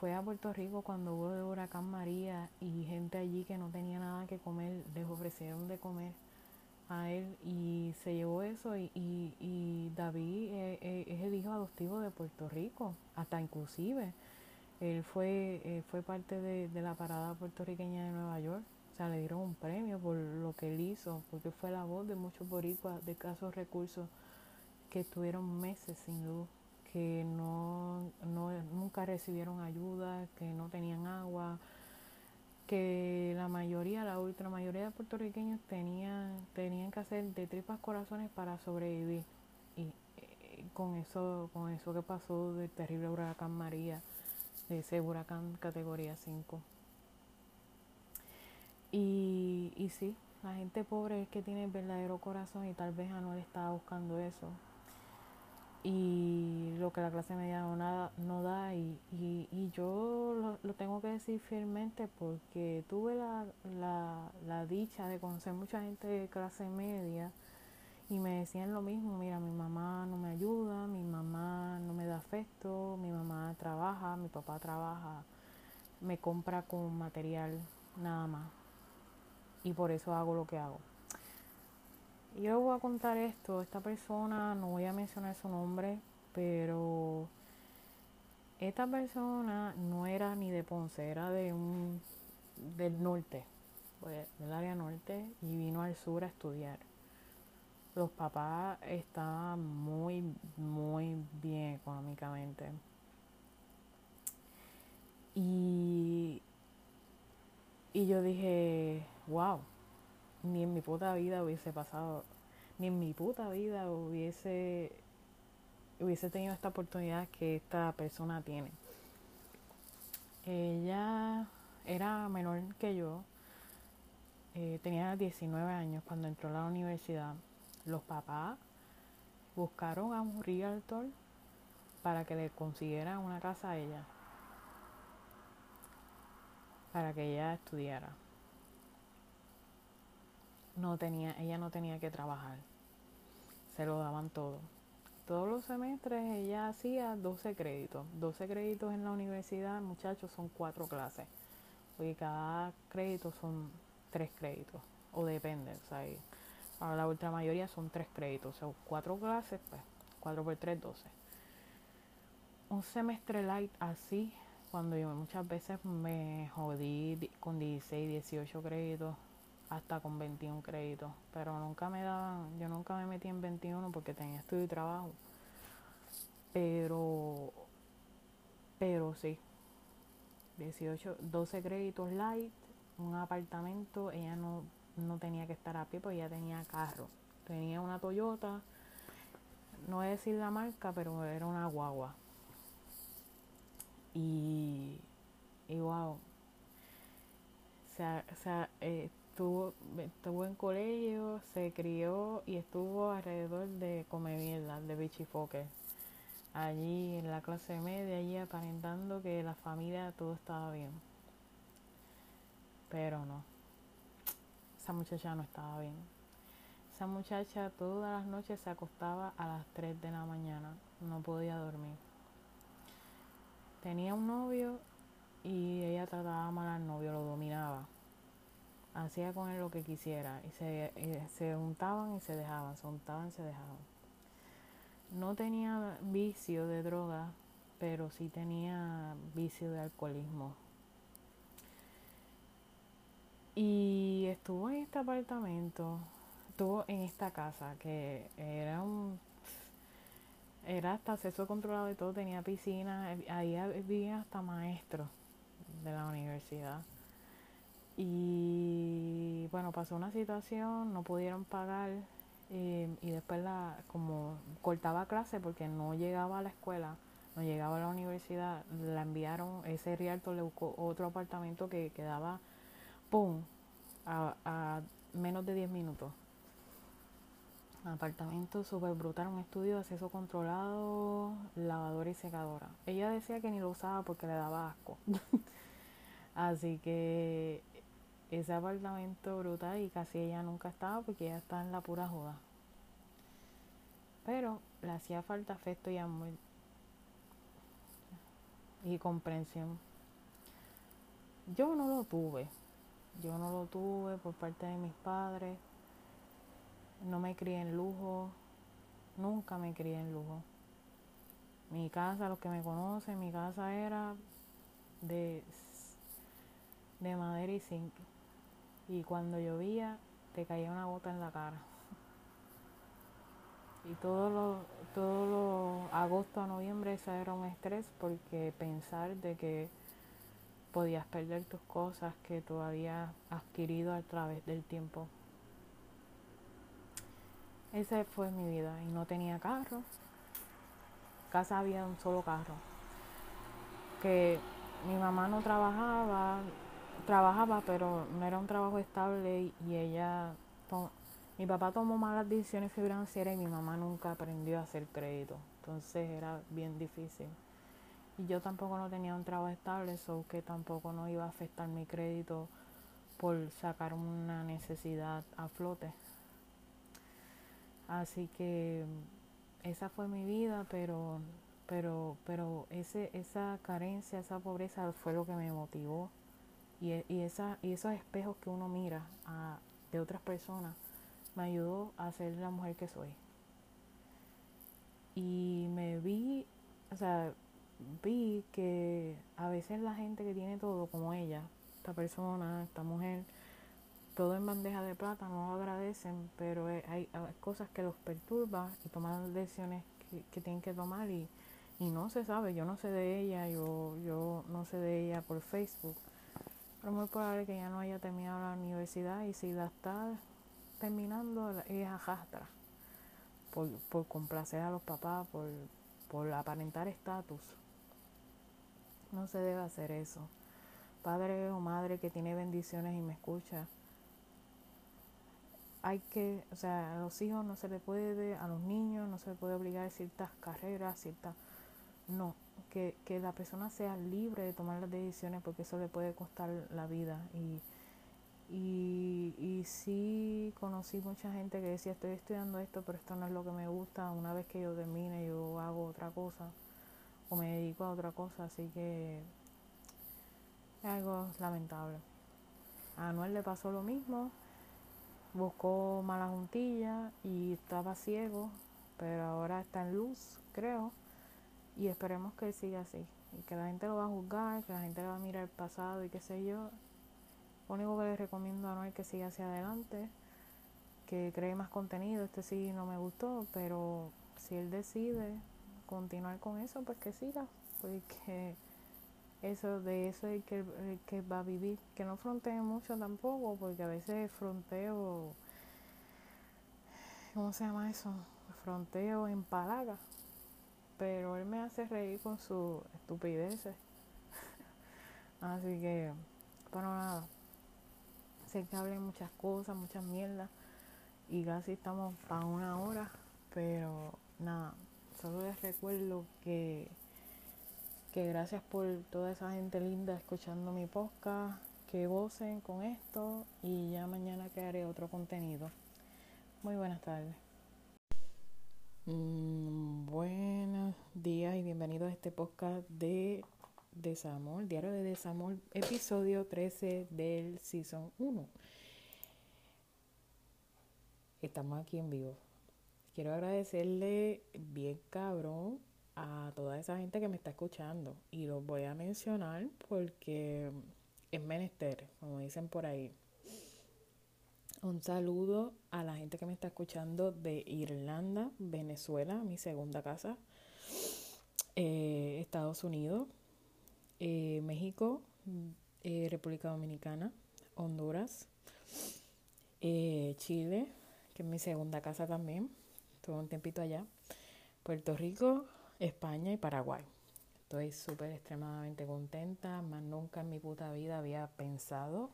Speaker 1: fue a Puerto Rico cuando hubo el huracán María y gente allí que no tenía nada que comer, les ofrecieron de comer a él y se llevó eso y, y, David eh, eh, es el hijo adoptivo de Puerto Rico, hasta inclusive él fue, eh, fue parte de, la parada puertorriqueña de Nueva York, o sea, le dieron un premio por lo que él hizo, porque fue la voz de muchos boricuas de casos recursos que estuvieron meses sin luz que no, nunca recibieron ayuda, que no tenían agua, que la mayoría, la ultra mayoría de puertorriqueños tenían, tenían que hacer de tripas corazones para sobrevivir. Y eh, con eso, con eso que pasó del terrible huracán María, de ese huracán categoría 5. Y, y sí, la gente pobre es que tiene el verdadero corazón y tal vez Anuel estaba buscando eso y lo que la clase media no, nada, no da y, y, yo lo, tengo que decir fielmente porque tuve la, la, la, dicha de conocer mucha gente de clase media y me decían lo mismo, mira, mi mamá no me ayuda, mi mamá no me da afecto, mi mamá trabaja, mi papá trabaja, me compra con material nada más. Y por eso hago lo que hago. Yo voy a contar esto, esta persona, no voy a mencionar su nombre, pero esta persona no era ni de Ponce, era de un del norte, pues, del área norte, y vino al sur a estudiar los papás estaban muy, muy bien económicamente. Y, y yo dije, wow, ni en mi puta vida hubiese pasado, ni en mi puta vida hubiese, hubiese tenido esta oportunidad que esta persona tiene. Ella era menor que yo, eh, tenía 19 años cuando entró a la universidad los papás buscaron a un realtor para que le consiguieran una casa a ella, para que ella estudiara. No tenía, ella no tenía que trabajar, se lo daban todo. Todos los semestres ella hacía 12 créditos. 12 créditos en la universidad, muchachos, son cuatro clases. Porque cada crédito son tres créditos. O depende. O sea, Ahora la ultra mayoría son tres créditos, o sea, cuatro clases, pues, cuatro por tres, doce. Un semestre light así, cuando yo muchas veces me jodí con 16, 18 créditos, hasta con 21 créditos, pero nunca me daban, yo nunca me metí en 21 porque tenía estudio y trabajo. Pero, pero sí, 18, 12 créditos light, un apartamento, ella no no tenía que estar a pie porque ya tenía carro. Tenía una Toyota, no voy a decir la marca, pero era una guagua. Y, y wow, o sea, o sea eh, estuvo, estuvo en colegio, se crió y estuvo alrededor de come mierda, de bichifoque. Allí en la clase media, allí aparentando que la familia todo estaba bien. Pero no esa muchacha no estaba bien. Esa muchacha todas las noches se acostaba a las 3 de la mañana, no podía dormir. Tenía un novio y ella trataba mal al novio, lo dominaba. Hacía con él lo que quisiera y se, se juntaban y se dejaban, se juntaban y se dejaban. No tenía vicio de droga, pero sí tenía vicio de alcoholismo y estuvo en este apartamento, estuvo en esta casa, que era un era hasta acceso controlado y todo, tenía piscina, ahí vivían hasta maestros de la universidad. Y bueno, pasó una situación, no pudieron pagar eh, y después la como cortaba clase porque no llegaba a la escuela, no llegaba a la universidad, la enviaron, ese realtor le buscó otro apartamento que quedaba ¡pum! A, menos de 10 minutos. Apartamento súper brutal, un estudio de acceso controlado, lavadora y secadora. Ella decía que ni lo usaba porque le daba asco. <laughs> Así que ese apartamento brutal y casi ella nunca estaba porque ella está en la pura joda. Pero le hacía falta afecto y amor y comprensión. Yo no lo tuve, yo no lo tuve por parte de mis padres. No me crié en lujo. Nunca me crié en lujo. Mi casa, los que me conocen, mi casa era de, de madera y zinc. Y cuando llovía, te caía una gota en la cara. Y todo lo, todo lo agosto a noviembre, ese era un estrés porque pensar de que podías perder tus cosas que tú habías adquirido a través del tiempo. Esa fue mi vida y no tenía carro. Casa había un solo carro. Que mi mamá no trabajaba, trabajaba, pero no era un trabajo estable y ella, mi papá tomó malas decisiones financieras y mi mamá nunca aprendió a hacer crédito. Entonces era bien difícil. Y yo tampoco no tenía un trabajo estable, eso que tampoco no iba a afectar mi crédito por sacar una necesidad a flote. Así que esa fue mi vida, pero pero pero ese esa carencia, esa pobreza fue lo que me motivó y, y, esa, y esos espejos que uno mira a, de otras personas me ayudó a ser la mujer que soy. Y me vi, o sea, vi que a veces la gente que tiene todo, como ella, esta persona, esta mujer, todo en bandeja de plata, no lo agradecen, pero hay, hay cosas que los perturban y toman decisiones que, que tienen que tomar y, y, no se sabe, yo no sé de ella, yo, yo no sé de ella por Facebook, pero muy probable que ya no haya terminado la universidad y si la está terminando, es ajastra por, por complacer a los papás, por, por aparentar estatus. No se debe hacer eso. Padre o madre que tiene bendiciones y me escucha, hay que, o sea, a los hijos no se le puede, a los niños no se le puede obligar a ciertas carreras, ciertas, no, que, que la persona sea libre de tomar las decisiones porque eso le puede costar la vida. Y, y, y sí conocí mucha gente que decía estoy estudiando esto pero esto no es lo que me gusta, una vez que yo termine yo hago otra cosa o me dedico a otra cosa, así que es algo lamentable. A Anuel le pasó lo mismo, buscó mala juntilla y estaba ciego, pero ahora está en luz, creo, y esperemos que siga así, y que la gente lo va a juzgar, que la gente le va a mirar el pasado y qué sé yo. Lo único que le recomiendo a es que siga hacia adelante, que cree más contenido, este sí no me gustó, pero si él decide continuar con eso, pues que siga, porque eso de eso es que, que va a vivir, que no frontee mucho tampoco, porque a veces fronteo, ¿cómo se llama eso? Fronteo en palaga, pero él me hace reír con su estupideces. <laughs> Así que, bueno, nada, sé que hablé muchas cosas, muchas mierdas, y casi estamos para una hora, pero nada, solo les recuerdo que, que gracias por toda esa gente linda escuchando mi podcast, que gocen con esto y ya mañana crearé otro contenido. Muy buenas tardes. Mm, buenos días y bienvenidos a este podcast de Desamor, Diario de Desamor, episodio 13 del Season 1. Estamos aquí en vivo quiero agradecerle bien cabrón a toda esa gente que me está escuchando y los voy a mencionar porque es menester, como dicen por ahí. Un saludo a la gente que me está escuchando de Irlanda, Venezuela, mi segunda casa, eh, Estados Unidos, eh, México, eh, República Dominicana, Honduras, Chile, que es mi segunda casa también, estuve un tiempito allá, Puerto Rico, España y Paraguay. Estoy súper extremadamente contenta, más nunca en mi puta vida había pensado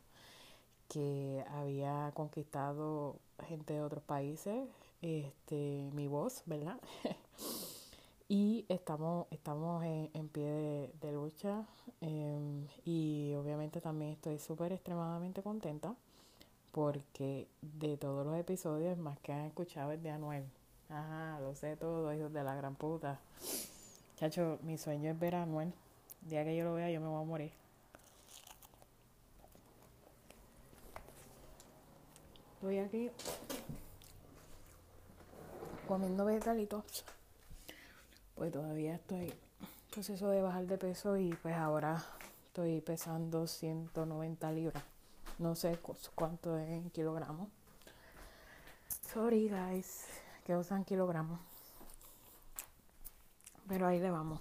Speaker 1: que había conquistado gente de otros países, este, mi voz, ¿verdad? <laughs> y estamos, estamos en, pie de, lucha em, y obviamente también estoy súper extremadamente contenta porque de todos los episodios más que han escuchado es de Anuel. Ajá, lo sé todo, hijos de la gran puta. Chacho, mi sueño es ver a Anuel. El día que yo lo vea, yo me voy a morir. Estoy aquí comiendo vegetalitos. Pues todavía estoy en proceso de bajar de peso y pues ahora estoy pesando 190 libras. No sé cuánto es en kilogramos. Sorry guys que usan kilogramos. Pero ahí le vamos.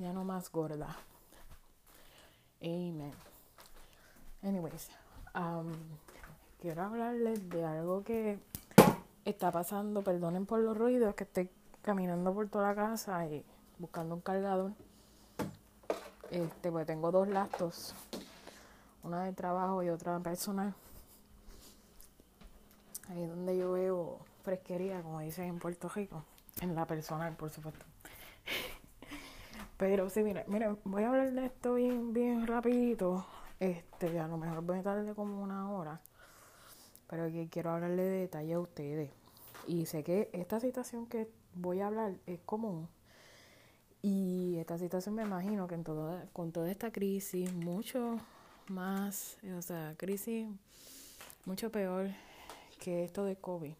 Speaker 1: Ya no más gorda. Amen. Anyways, um, quiero hablarles de algo que está pasando. Perdonen por los ruidos, que estoy caminando por toda la casa y buscando un cargador. Este, pues tengo dos laptops, una de trabajo y otra personal. Ahí donde yo veo fresquería, como dicen en Puerto Rico, en la personal, por supuesto. <laughs> Pero sí, mira, mira, voy a hablar de esto bien, bien rapidito. Este, a lo mejor voy a tarde como una hora. pero quiero hablarle de detalle a ustedes. Y sé que esta situación que voy a hablar es común. Y esta situación me imagino que con toda esta crisis, mucho más, o sea, crisis mucho peor que esto de COVID,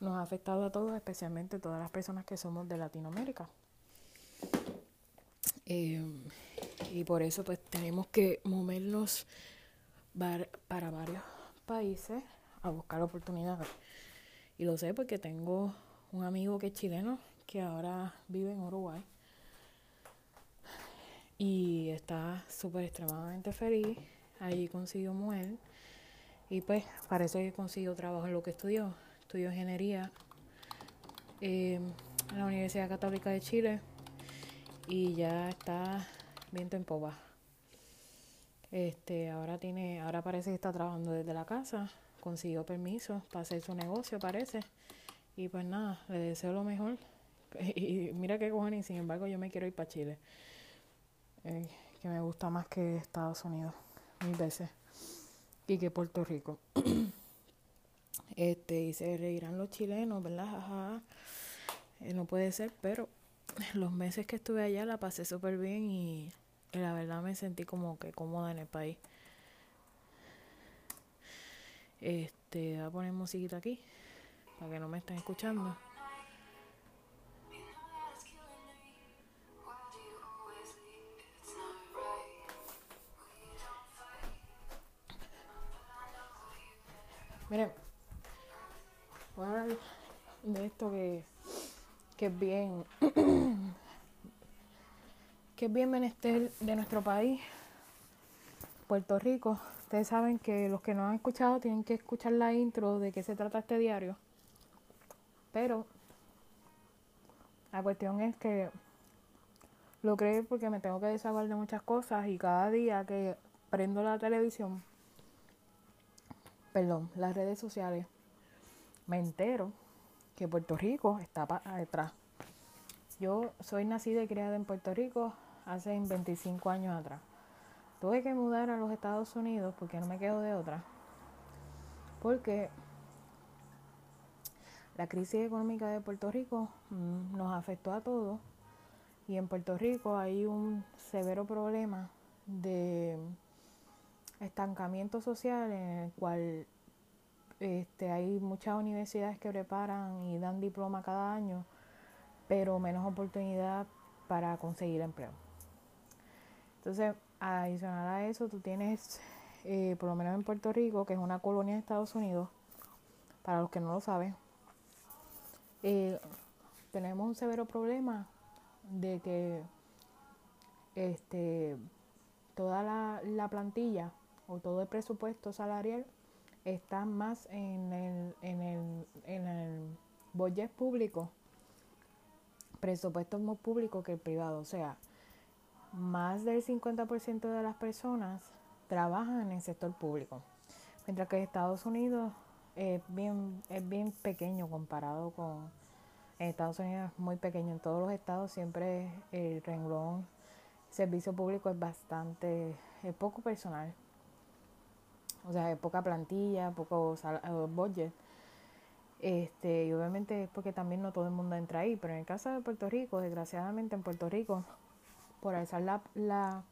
Speaker 1: nos ha afectado a todos, especialmente todas las personas que somos de Latinoamérica. Eh, y por eso pues tenemos que movernos para varios países a buscar oportunidades. Y lo sé porque tengo un amigo que es chileno que ahora vive en Uruguay y está súper extremadamente feliz. Allí consiguió mujer y pues parece que consiguió trabajo en lo que estudió. Estudió ingeniería eh, en la Universidad Católica de Chile y ya está viento en popa. Este, ahora tiene, ahora parece que está trabajando desde la casa, consiguió permiso para hacer su negocio, parece. Y pues nada, le deseo lo mejor. <laughs> Y mira qué cojones, sin embargo yo me quiero ir para Chile. Eh, que me gusta más que Estados Unidos, mil veces. Y que Puerto Rico. <clears throat> este, y se reirán los chilenos, ¿verdad? Ajá. Eh, no puede ser, pero los meses que estuve allá la pasé súper bien y la verdad me sentí como que cómoda en el país. Este, voy a poner musiquita aquí para que no me estén escuchando. Miren, voy a hablar de esto que, que es bien <clears throat> que es bien menester de nuestro país, Puerto Rico. Ustedes saben que los que no han escuchado tienen que escuchar la intro de qué se trata este diario. Pero la cuestión es que lo creo porque me tengo que desahogar de muchas cosas y cada día que prendo la televisión, perdón, las redes sociales, me entero que Puerto Rico está detrás. Yo soy nacida y criada en Puerto Rico, hace 25 años atrás. Tuve que mudar a los Estados Unidos porque no me quedo de otra. Porque la crisis económica de Puerto Rico mm, nos afectó a todos y en Puerto Rico hay un severo problema de estancamiento social en el cual este, hay muchas universidades que preparan y dan diploma cada año, pero menos oportunidad para conseguir empleo. Entonces, adicional a eso, tú tienes, eh, por lo menos en Puerto Rico, que es una colonia de Estados Unidos, para los que no lo saben, eh, tenemos un severo problema de que este toda la, la, plantilla o todo el presupuesto salarial está más en el, en el, en el budget público, presupuesto público que el privado. O sea, más del 50% de las personas trabajan en el sector público, mientras que Estados Unidos es bien, es bien pequeño comparado con en Estados Unidos es muy pequeño. En todos los estados siempre el renglón servicio público es bastante, es poco personal. O sea, es poca plantilla, poco eh, budget. Este, y obviamente es porque también no todo el mundo entra ahí, pero en el caso de Puerto Rico, desgraciadamente en Puerto Rico por alzar la, la,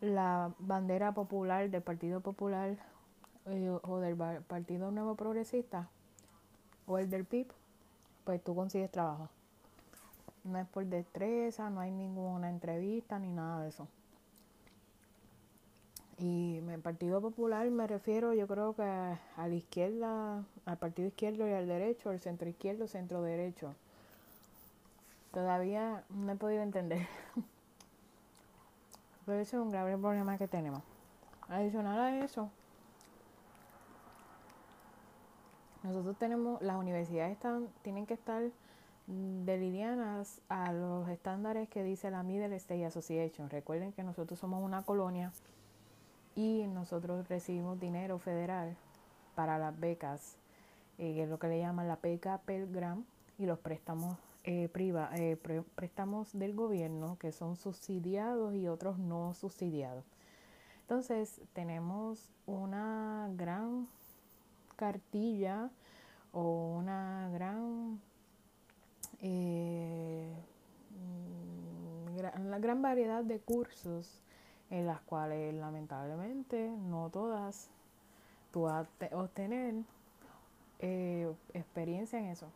Speaker 1: la bandera popular del Partido Popular eh, o del Partido Nuevo Progresista o el del PIB, pues tú consigues trabajo. No es por destreza, no hay ninguna entrevista ni nada de eso. Y el Partido Popular me refiero, yo creo que a la izquierda, al partido izquierdo y al derecho, al centro izquierdo, centro derecho. Todavía no he podido entender. Pero ese es un grave problema que tenemos. Adicional a eso, nosotros tenemos, las universidades están, tienen que estar delirianas a los estándares que dice la Middle State Association. Recuerden que nosotros somos una colonia y nosotros recibimos dinero federal para las becas, eh, que es lo que le llaman la beca Pell Grant y los préstamos eh, priva, eh, préstamos del gobierno que son subsidiados y otros no subsidiados. Entonces tenemos una gran cartilla o una gran, eh, gran, gran variedad de cursos en las cuales lamentablemente no todas tú vas a obtener eh, experiencia en eso.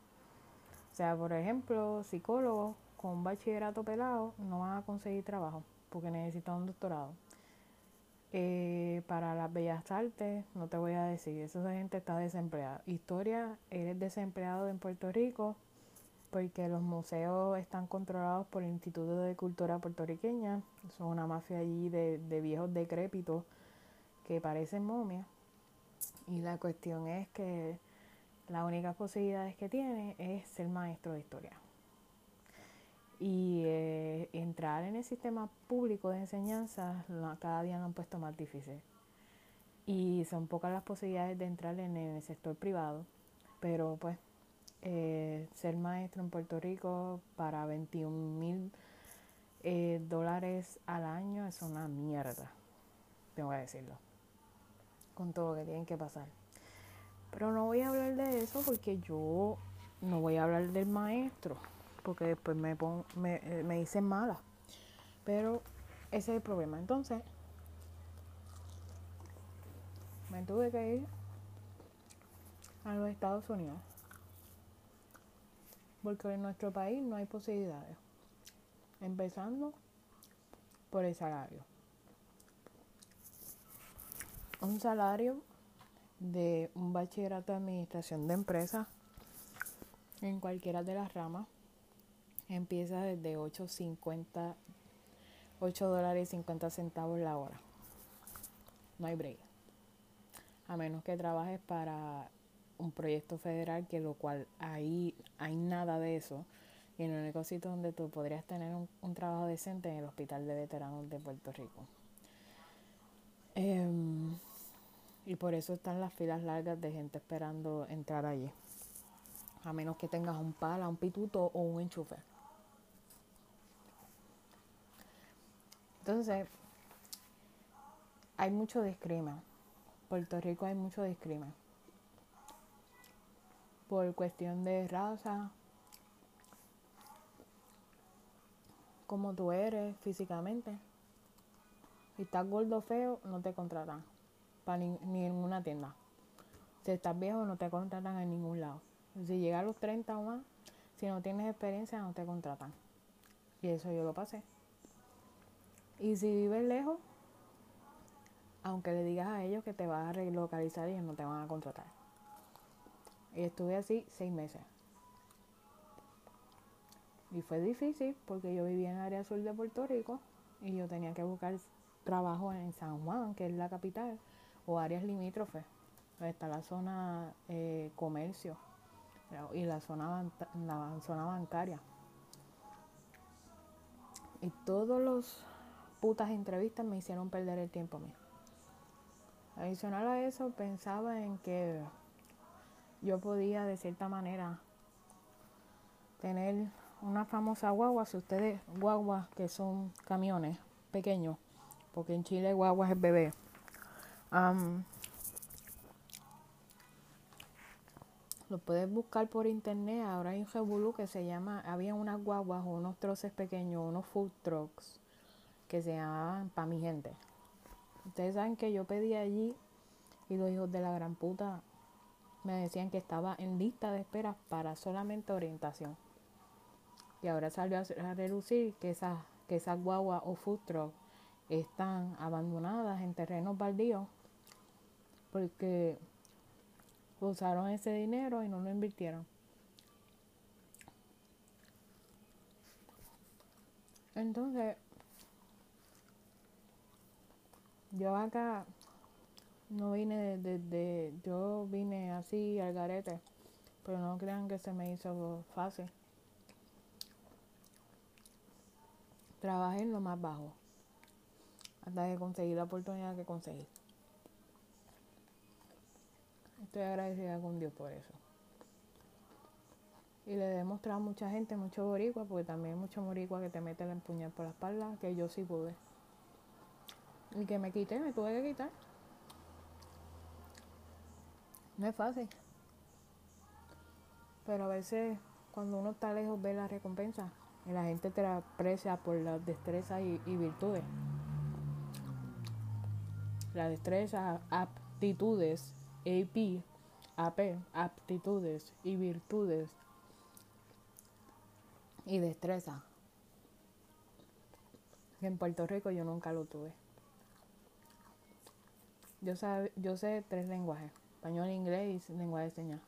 Speaker 1: O sea, por ejemplo, psicólogos con un bachillerato pelado no van a conseguir trabajo porque necesitan un doctorado. Eh, para las bellas artes, no te voy a decir, esa gente está desempleada. Historia, eres desempleado en Puerto Rico porque los museos están controlados por el Instituto de Cultura Puertorriqueña. Son una mafia allí de, de viejos decrépitos que parecen momias. Y la cuestión es que la única posibilidad que tiene es ser maestro de historia. Y eh, entrar en el sistema público de enseñanza cada día lo han puesto más difícil. Y son pocas las posibilidades de entrar en el sector privado. Pero pues eh, ser maestro en Puerto Rico para 21 mil eh, dólares al año es una mierda, tengo que decirlo, con todo lo que tienen que pasar. Pero no voy a hablar de eso porque yo no voy a hablar del maestro, porque después me, me, eh, me dicen mala. Pero ese es el problema. Entonces, me tuve que ir a los Estados Unidos porque en nuestro país no hay posibilidades. Empezando por el salario. Un salario de un bachillerato de administración de empresas en cualquiera de las ramas empieza desde 8.50 8 dólares y 50 centavos la hora. No hay break. A menos que trabajes para un proyecto federal, que lo cual ahí hay nada de eso. Y en el único sitio donde tú podrías tener un, trabajo decente en el Hospital de Veteranos de Puerto Rico. Em, y por eso están las filas largas de gente esperando entrar allí. A menos que tengas un pala, un pituto o un enchufe. Entonces, hay mucho discrimen. Puerto Rico hay mucho discrimen por cuestión de raza, como tú eres físicamente. Si estás gordo feo, no te contratan para ni, ni, en una tienda. Si estás viejo, no te contratan en ningún lado. Si llegas a los 30 o más, si no tienes experiencia, no te contratan. Y eso yo lo pasé. Y si vives lejos, aunque le digas a ellos que te vas a relocalizar, ellos no te van a contratar. Y estuve así seis meses. Y fue difícil porque yo vivía en el área sur de Puerto Rico y yo tenía que buscar trabajo en San Juan, que es la capital, o áreas limítrofes, donde está la zona eh, comercio y la zona, la zona bancaria. Y todos los putas entrevistas me hicieron perder el tiempo a mí. Adicional a eso, pensaba en que yo podía de cierta manera tener una famosa guagua, si ustedes guaguas que son camiones pequeños, porque en Chile guaguas es bebé. Lo puedes buscar por internet, ahora hay un revolú que se llama, había unas guaguas o unos troces pequeños, unos food trucks que se llamaban para mi gente. Ustedes saben que yo pedí allí y los hijos de la gran puta me decían que estaba en lista de espera para solamente orientación. Y ahora salió a reducir que esas, que esas guaguas o food truck están abandonadas en terrenos baldíos porque usaron ese dinero y no lo invirtieron. Entonces, yo acá no vine desde, yo vine así al garete, pero no crean que se me hizo fácil. Trabajé en lo más bajo, hasta que conseguí la oportunidad que conseguí. Estoy agradecida con Dios por eso. Y le he demostrado a mucha gente, mucho boricua, porque también hay muchos boricua que te meten el empuñar por la espalda, que yo sí pude. Y que me quité, me tuve que quitar. No es fácil. Pero a veces cuando uno está lejos ve la recompensa y la gente te aprecia por las destrezas y, y virtudes. Las destrezas, aptitudes, AP, AP, aptitudes y virtudes y destreza. En Puerto Rico yo nunca lo tuve. Yo, yo sé tres lenguajes, español, inglés y lenguaje de señas.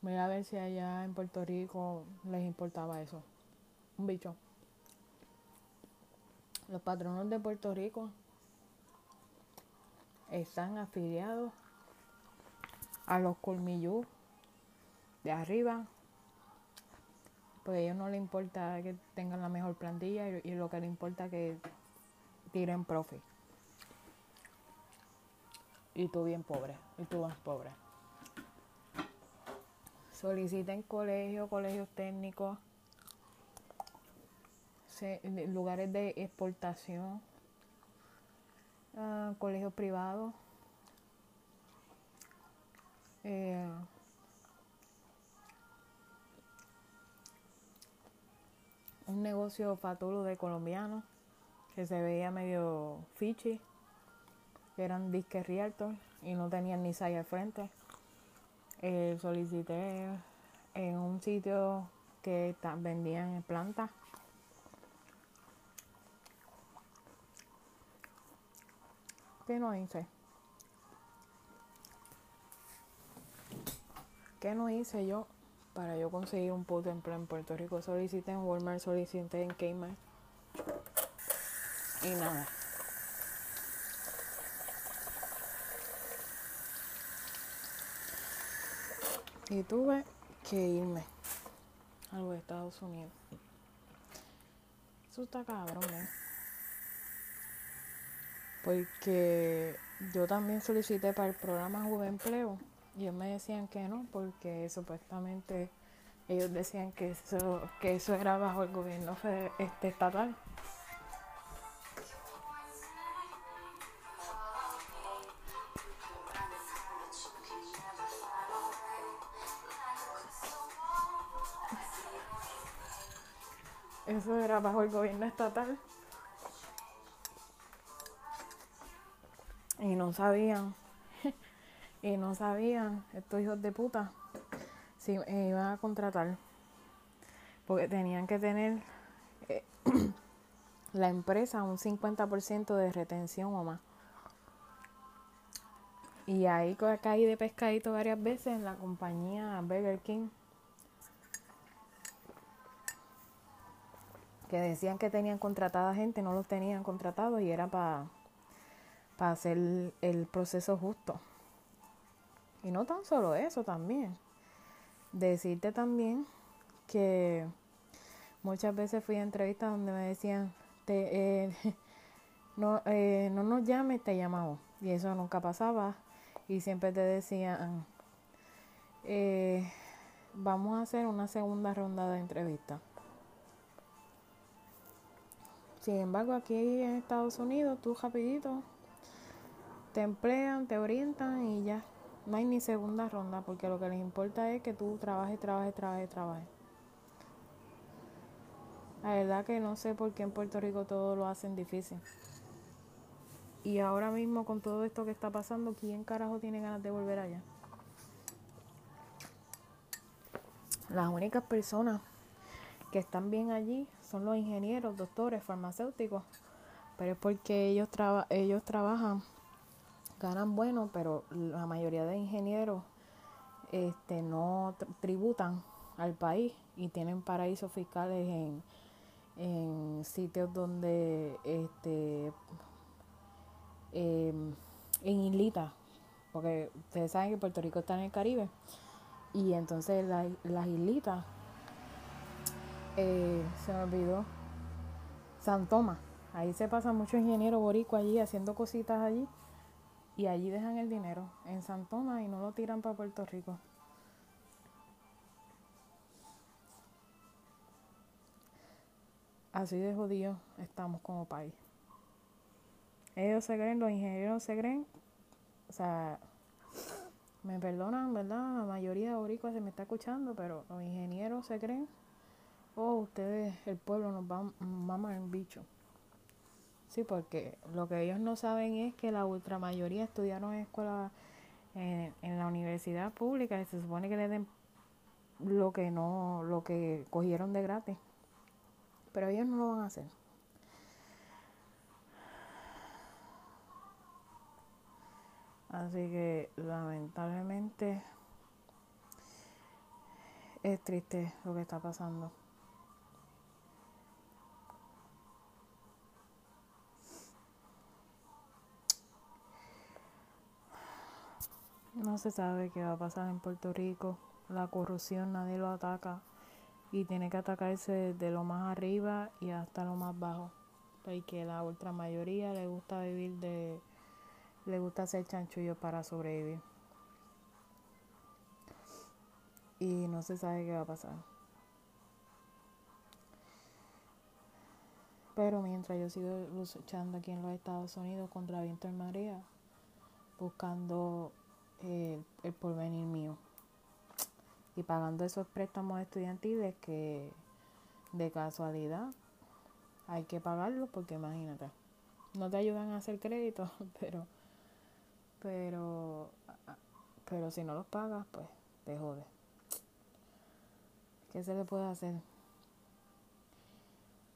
Speaker 1: Voy a ver si allá en Puerto Rico les importaba eso. Un bicho. Los patronos de Puerto Rico están afiliados a los colmillú de arriba porque a ellos no les importa que tengan la mejor plantilla y, lo que les importa que tiren profit. Y tú bien pobre, y tú más pobre. Soliciten colegios, colegios técnicos, lugares de exportación, uh, colegios privados. Eh, un negocio fatulo de colombianos que se veía medio fichi, eran disques realtor y no tenían ni saya al frente. Eh, solicité en un sitio que vendían plantas. ¿Qué no hice? ¿Qué no hice yo? para yo conseguir un puto empleo en Puerto Rico. Solicité en Walmart, solicité en Kmart. Y nada. Y tuve que irme a los Estados Unidos. Eso está cabrón, ¿eh? Porque yo también solicité para el programa Juve Empleo y ellos me decían que no, porque supuestamente ellos decían que eso, que eso era bajo el gobierno este, estatal. Eso era bajo el gobierno estatal. Y no sabían. Y no sabían estos hijos de puta si iban a contratar. Porque tenían que tener eh, <clears throat> la empresa un 50% de retención o más. Y ahí caí de pescadito varias veces en la compañía Burger King que decían que tenían contratada gente, no los tenían contratados y era para hacer el proceso justo. Y no tan solo eso también. Decirte también que muchas veces fui a entrevistas donde me decían, te, eh, <laughs> no, eh, no nos llames, te llamamos. Y eso nunca pasaba. Y siempre te decían, eh, vamos a hacer una segunda ronda de entrevistas. Sin embargo, aquí en Estados Unidos, tú rapidito te emplean, te orientan y ya no hay ni segunda ronda porque lo que les importa es que tú trabajes, trabajes, trabajes, trabajes. La verdad que no sé por qué en Puerto Rico todo lo hacen difícil. Y ahora mismo con todo esto que está pasando, ¿quién carajo tiene ganas de volver allá? Las únicas personas que están bien allí son los ingenieros, doctores, farmacéuticos, pero es porque ellos, ellos trabajan ganan bueno, pero la mayoría de ingenieros este, no tributan al país y tienen paraísos fiscales en, en sitios donde este em, en islitas porque ustedes saben que Puerto Rico está en el Caribe y entonces las islitas eh, se me olvidó San Tomás ahí se pasa mucho ingeniero borico allí haciendo cositas allí y allí dejan el dinero en San Tomás y no lo tiran para Puerto Rico. Así de jodidos estamos como país. Ellos se creen, los ingenieros se creen, o sea, me perdonan, ¿verdad? La mayoría de boricuas se me está escuchando, pero los ingenieros se creen, oh, ustedes, el pueblo nos va a mamar en bicho. Sí, porque lo que ellos no saben es que la ultramayoría estudiaron en escuela, en, en la universidad pública y se supone que le den lo que no, lo que cogieron de gratis. Pero ellos no lo van a hacer. Así que lamentablemente es triste lo que está pasando. No se sabe qué va a pasar en Puerto Rico. La corrupción nadie lo ataca y tiene que atacarse de lo más arriba y hasta lo más bajo. Porque la ultra mayoría le gusta vivir de le gusta hacer chanchullo para sobrevivir. Y no se sabe qué va a pasar. Pero mientras yo sigo luchando aquí en los Estados Unidos contra viento y marea, buscando el, el porvenir mío y pagando esos préstamos estudiantiles que de casualidad hay que pagarlos porque imagínate, no te ayudan a hacer crédito, <laughs> pero pero pero si no los pagas, pues te jode. ¿Qué se le puede hacer?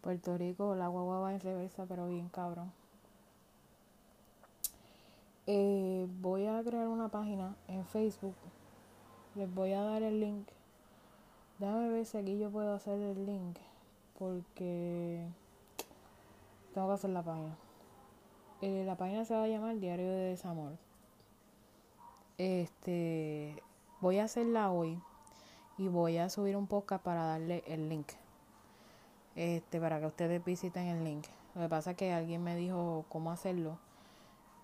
Speaker 1: Puerto Rico, la guagua va en reversa, pero bien cabrón. Eh, voy a crear una página en Facebook. Les voy a dar el link. Déjame ver si aquí yo puedo hacer el link. Porque tengo que hacer la página. Eh, la página se va a llamar Diario de Desamor. Este, voy a hacerla hoy y voy a subir un podcast para darle el link. Este, para que ustedes visiten el link. Lo que pasa es que alguien me dijo cómo hacerlo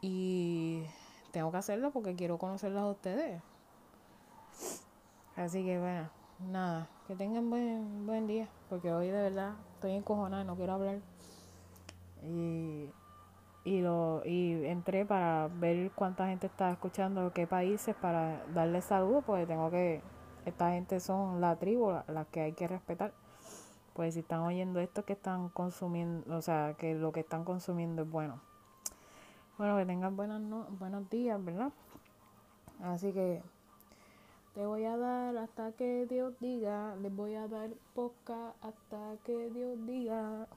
Speaker 1: y tengo que hacerlo porque quiero conocerlos a ustedes. Así que bueno, nada, que tengan buen buen día, porque hoy de verdad estoy encojonada, no quiero hablar. Y y lo y entré para ver cuánta gente está escuchando, qué países para darle saludos, porque tengo que esta gente son la tribu, las que hay que respetar. Pues si están oyendo esto que están consumiendo, o sea, que lo que están consumiendo es bueno. Bueno, que tengan buenas no, buenos días, ¿verdad? Así que te voy a dar hasta que Dios diga, les voy a dar poca hasta que Dios diga.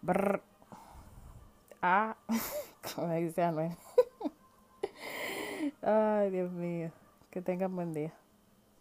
Speaker 1: Brr. Ah, <laughs> como dice Anuel. <laughs> Ay, Dios mío. Que tengan buen día.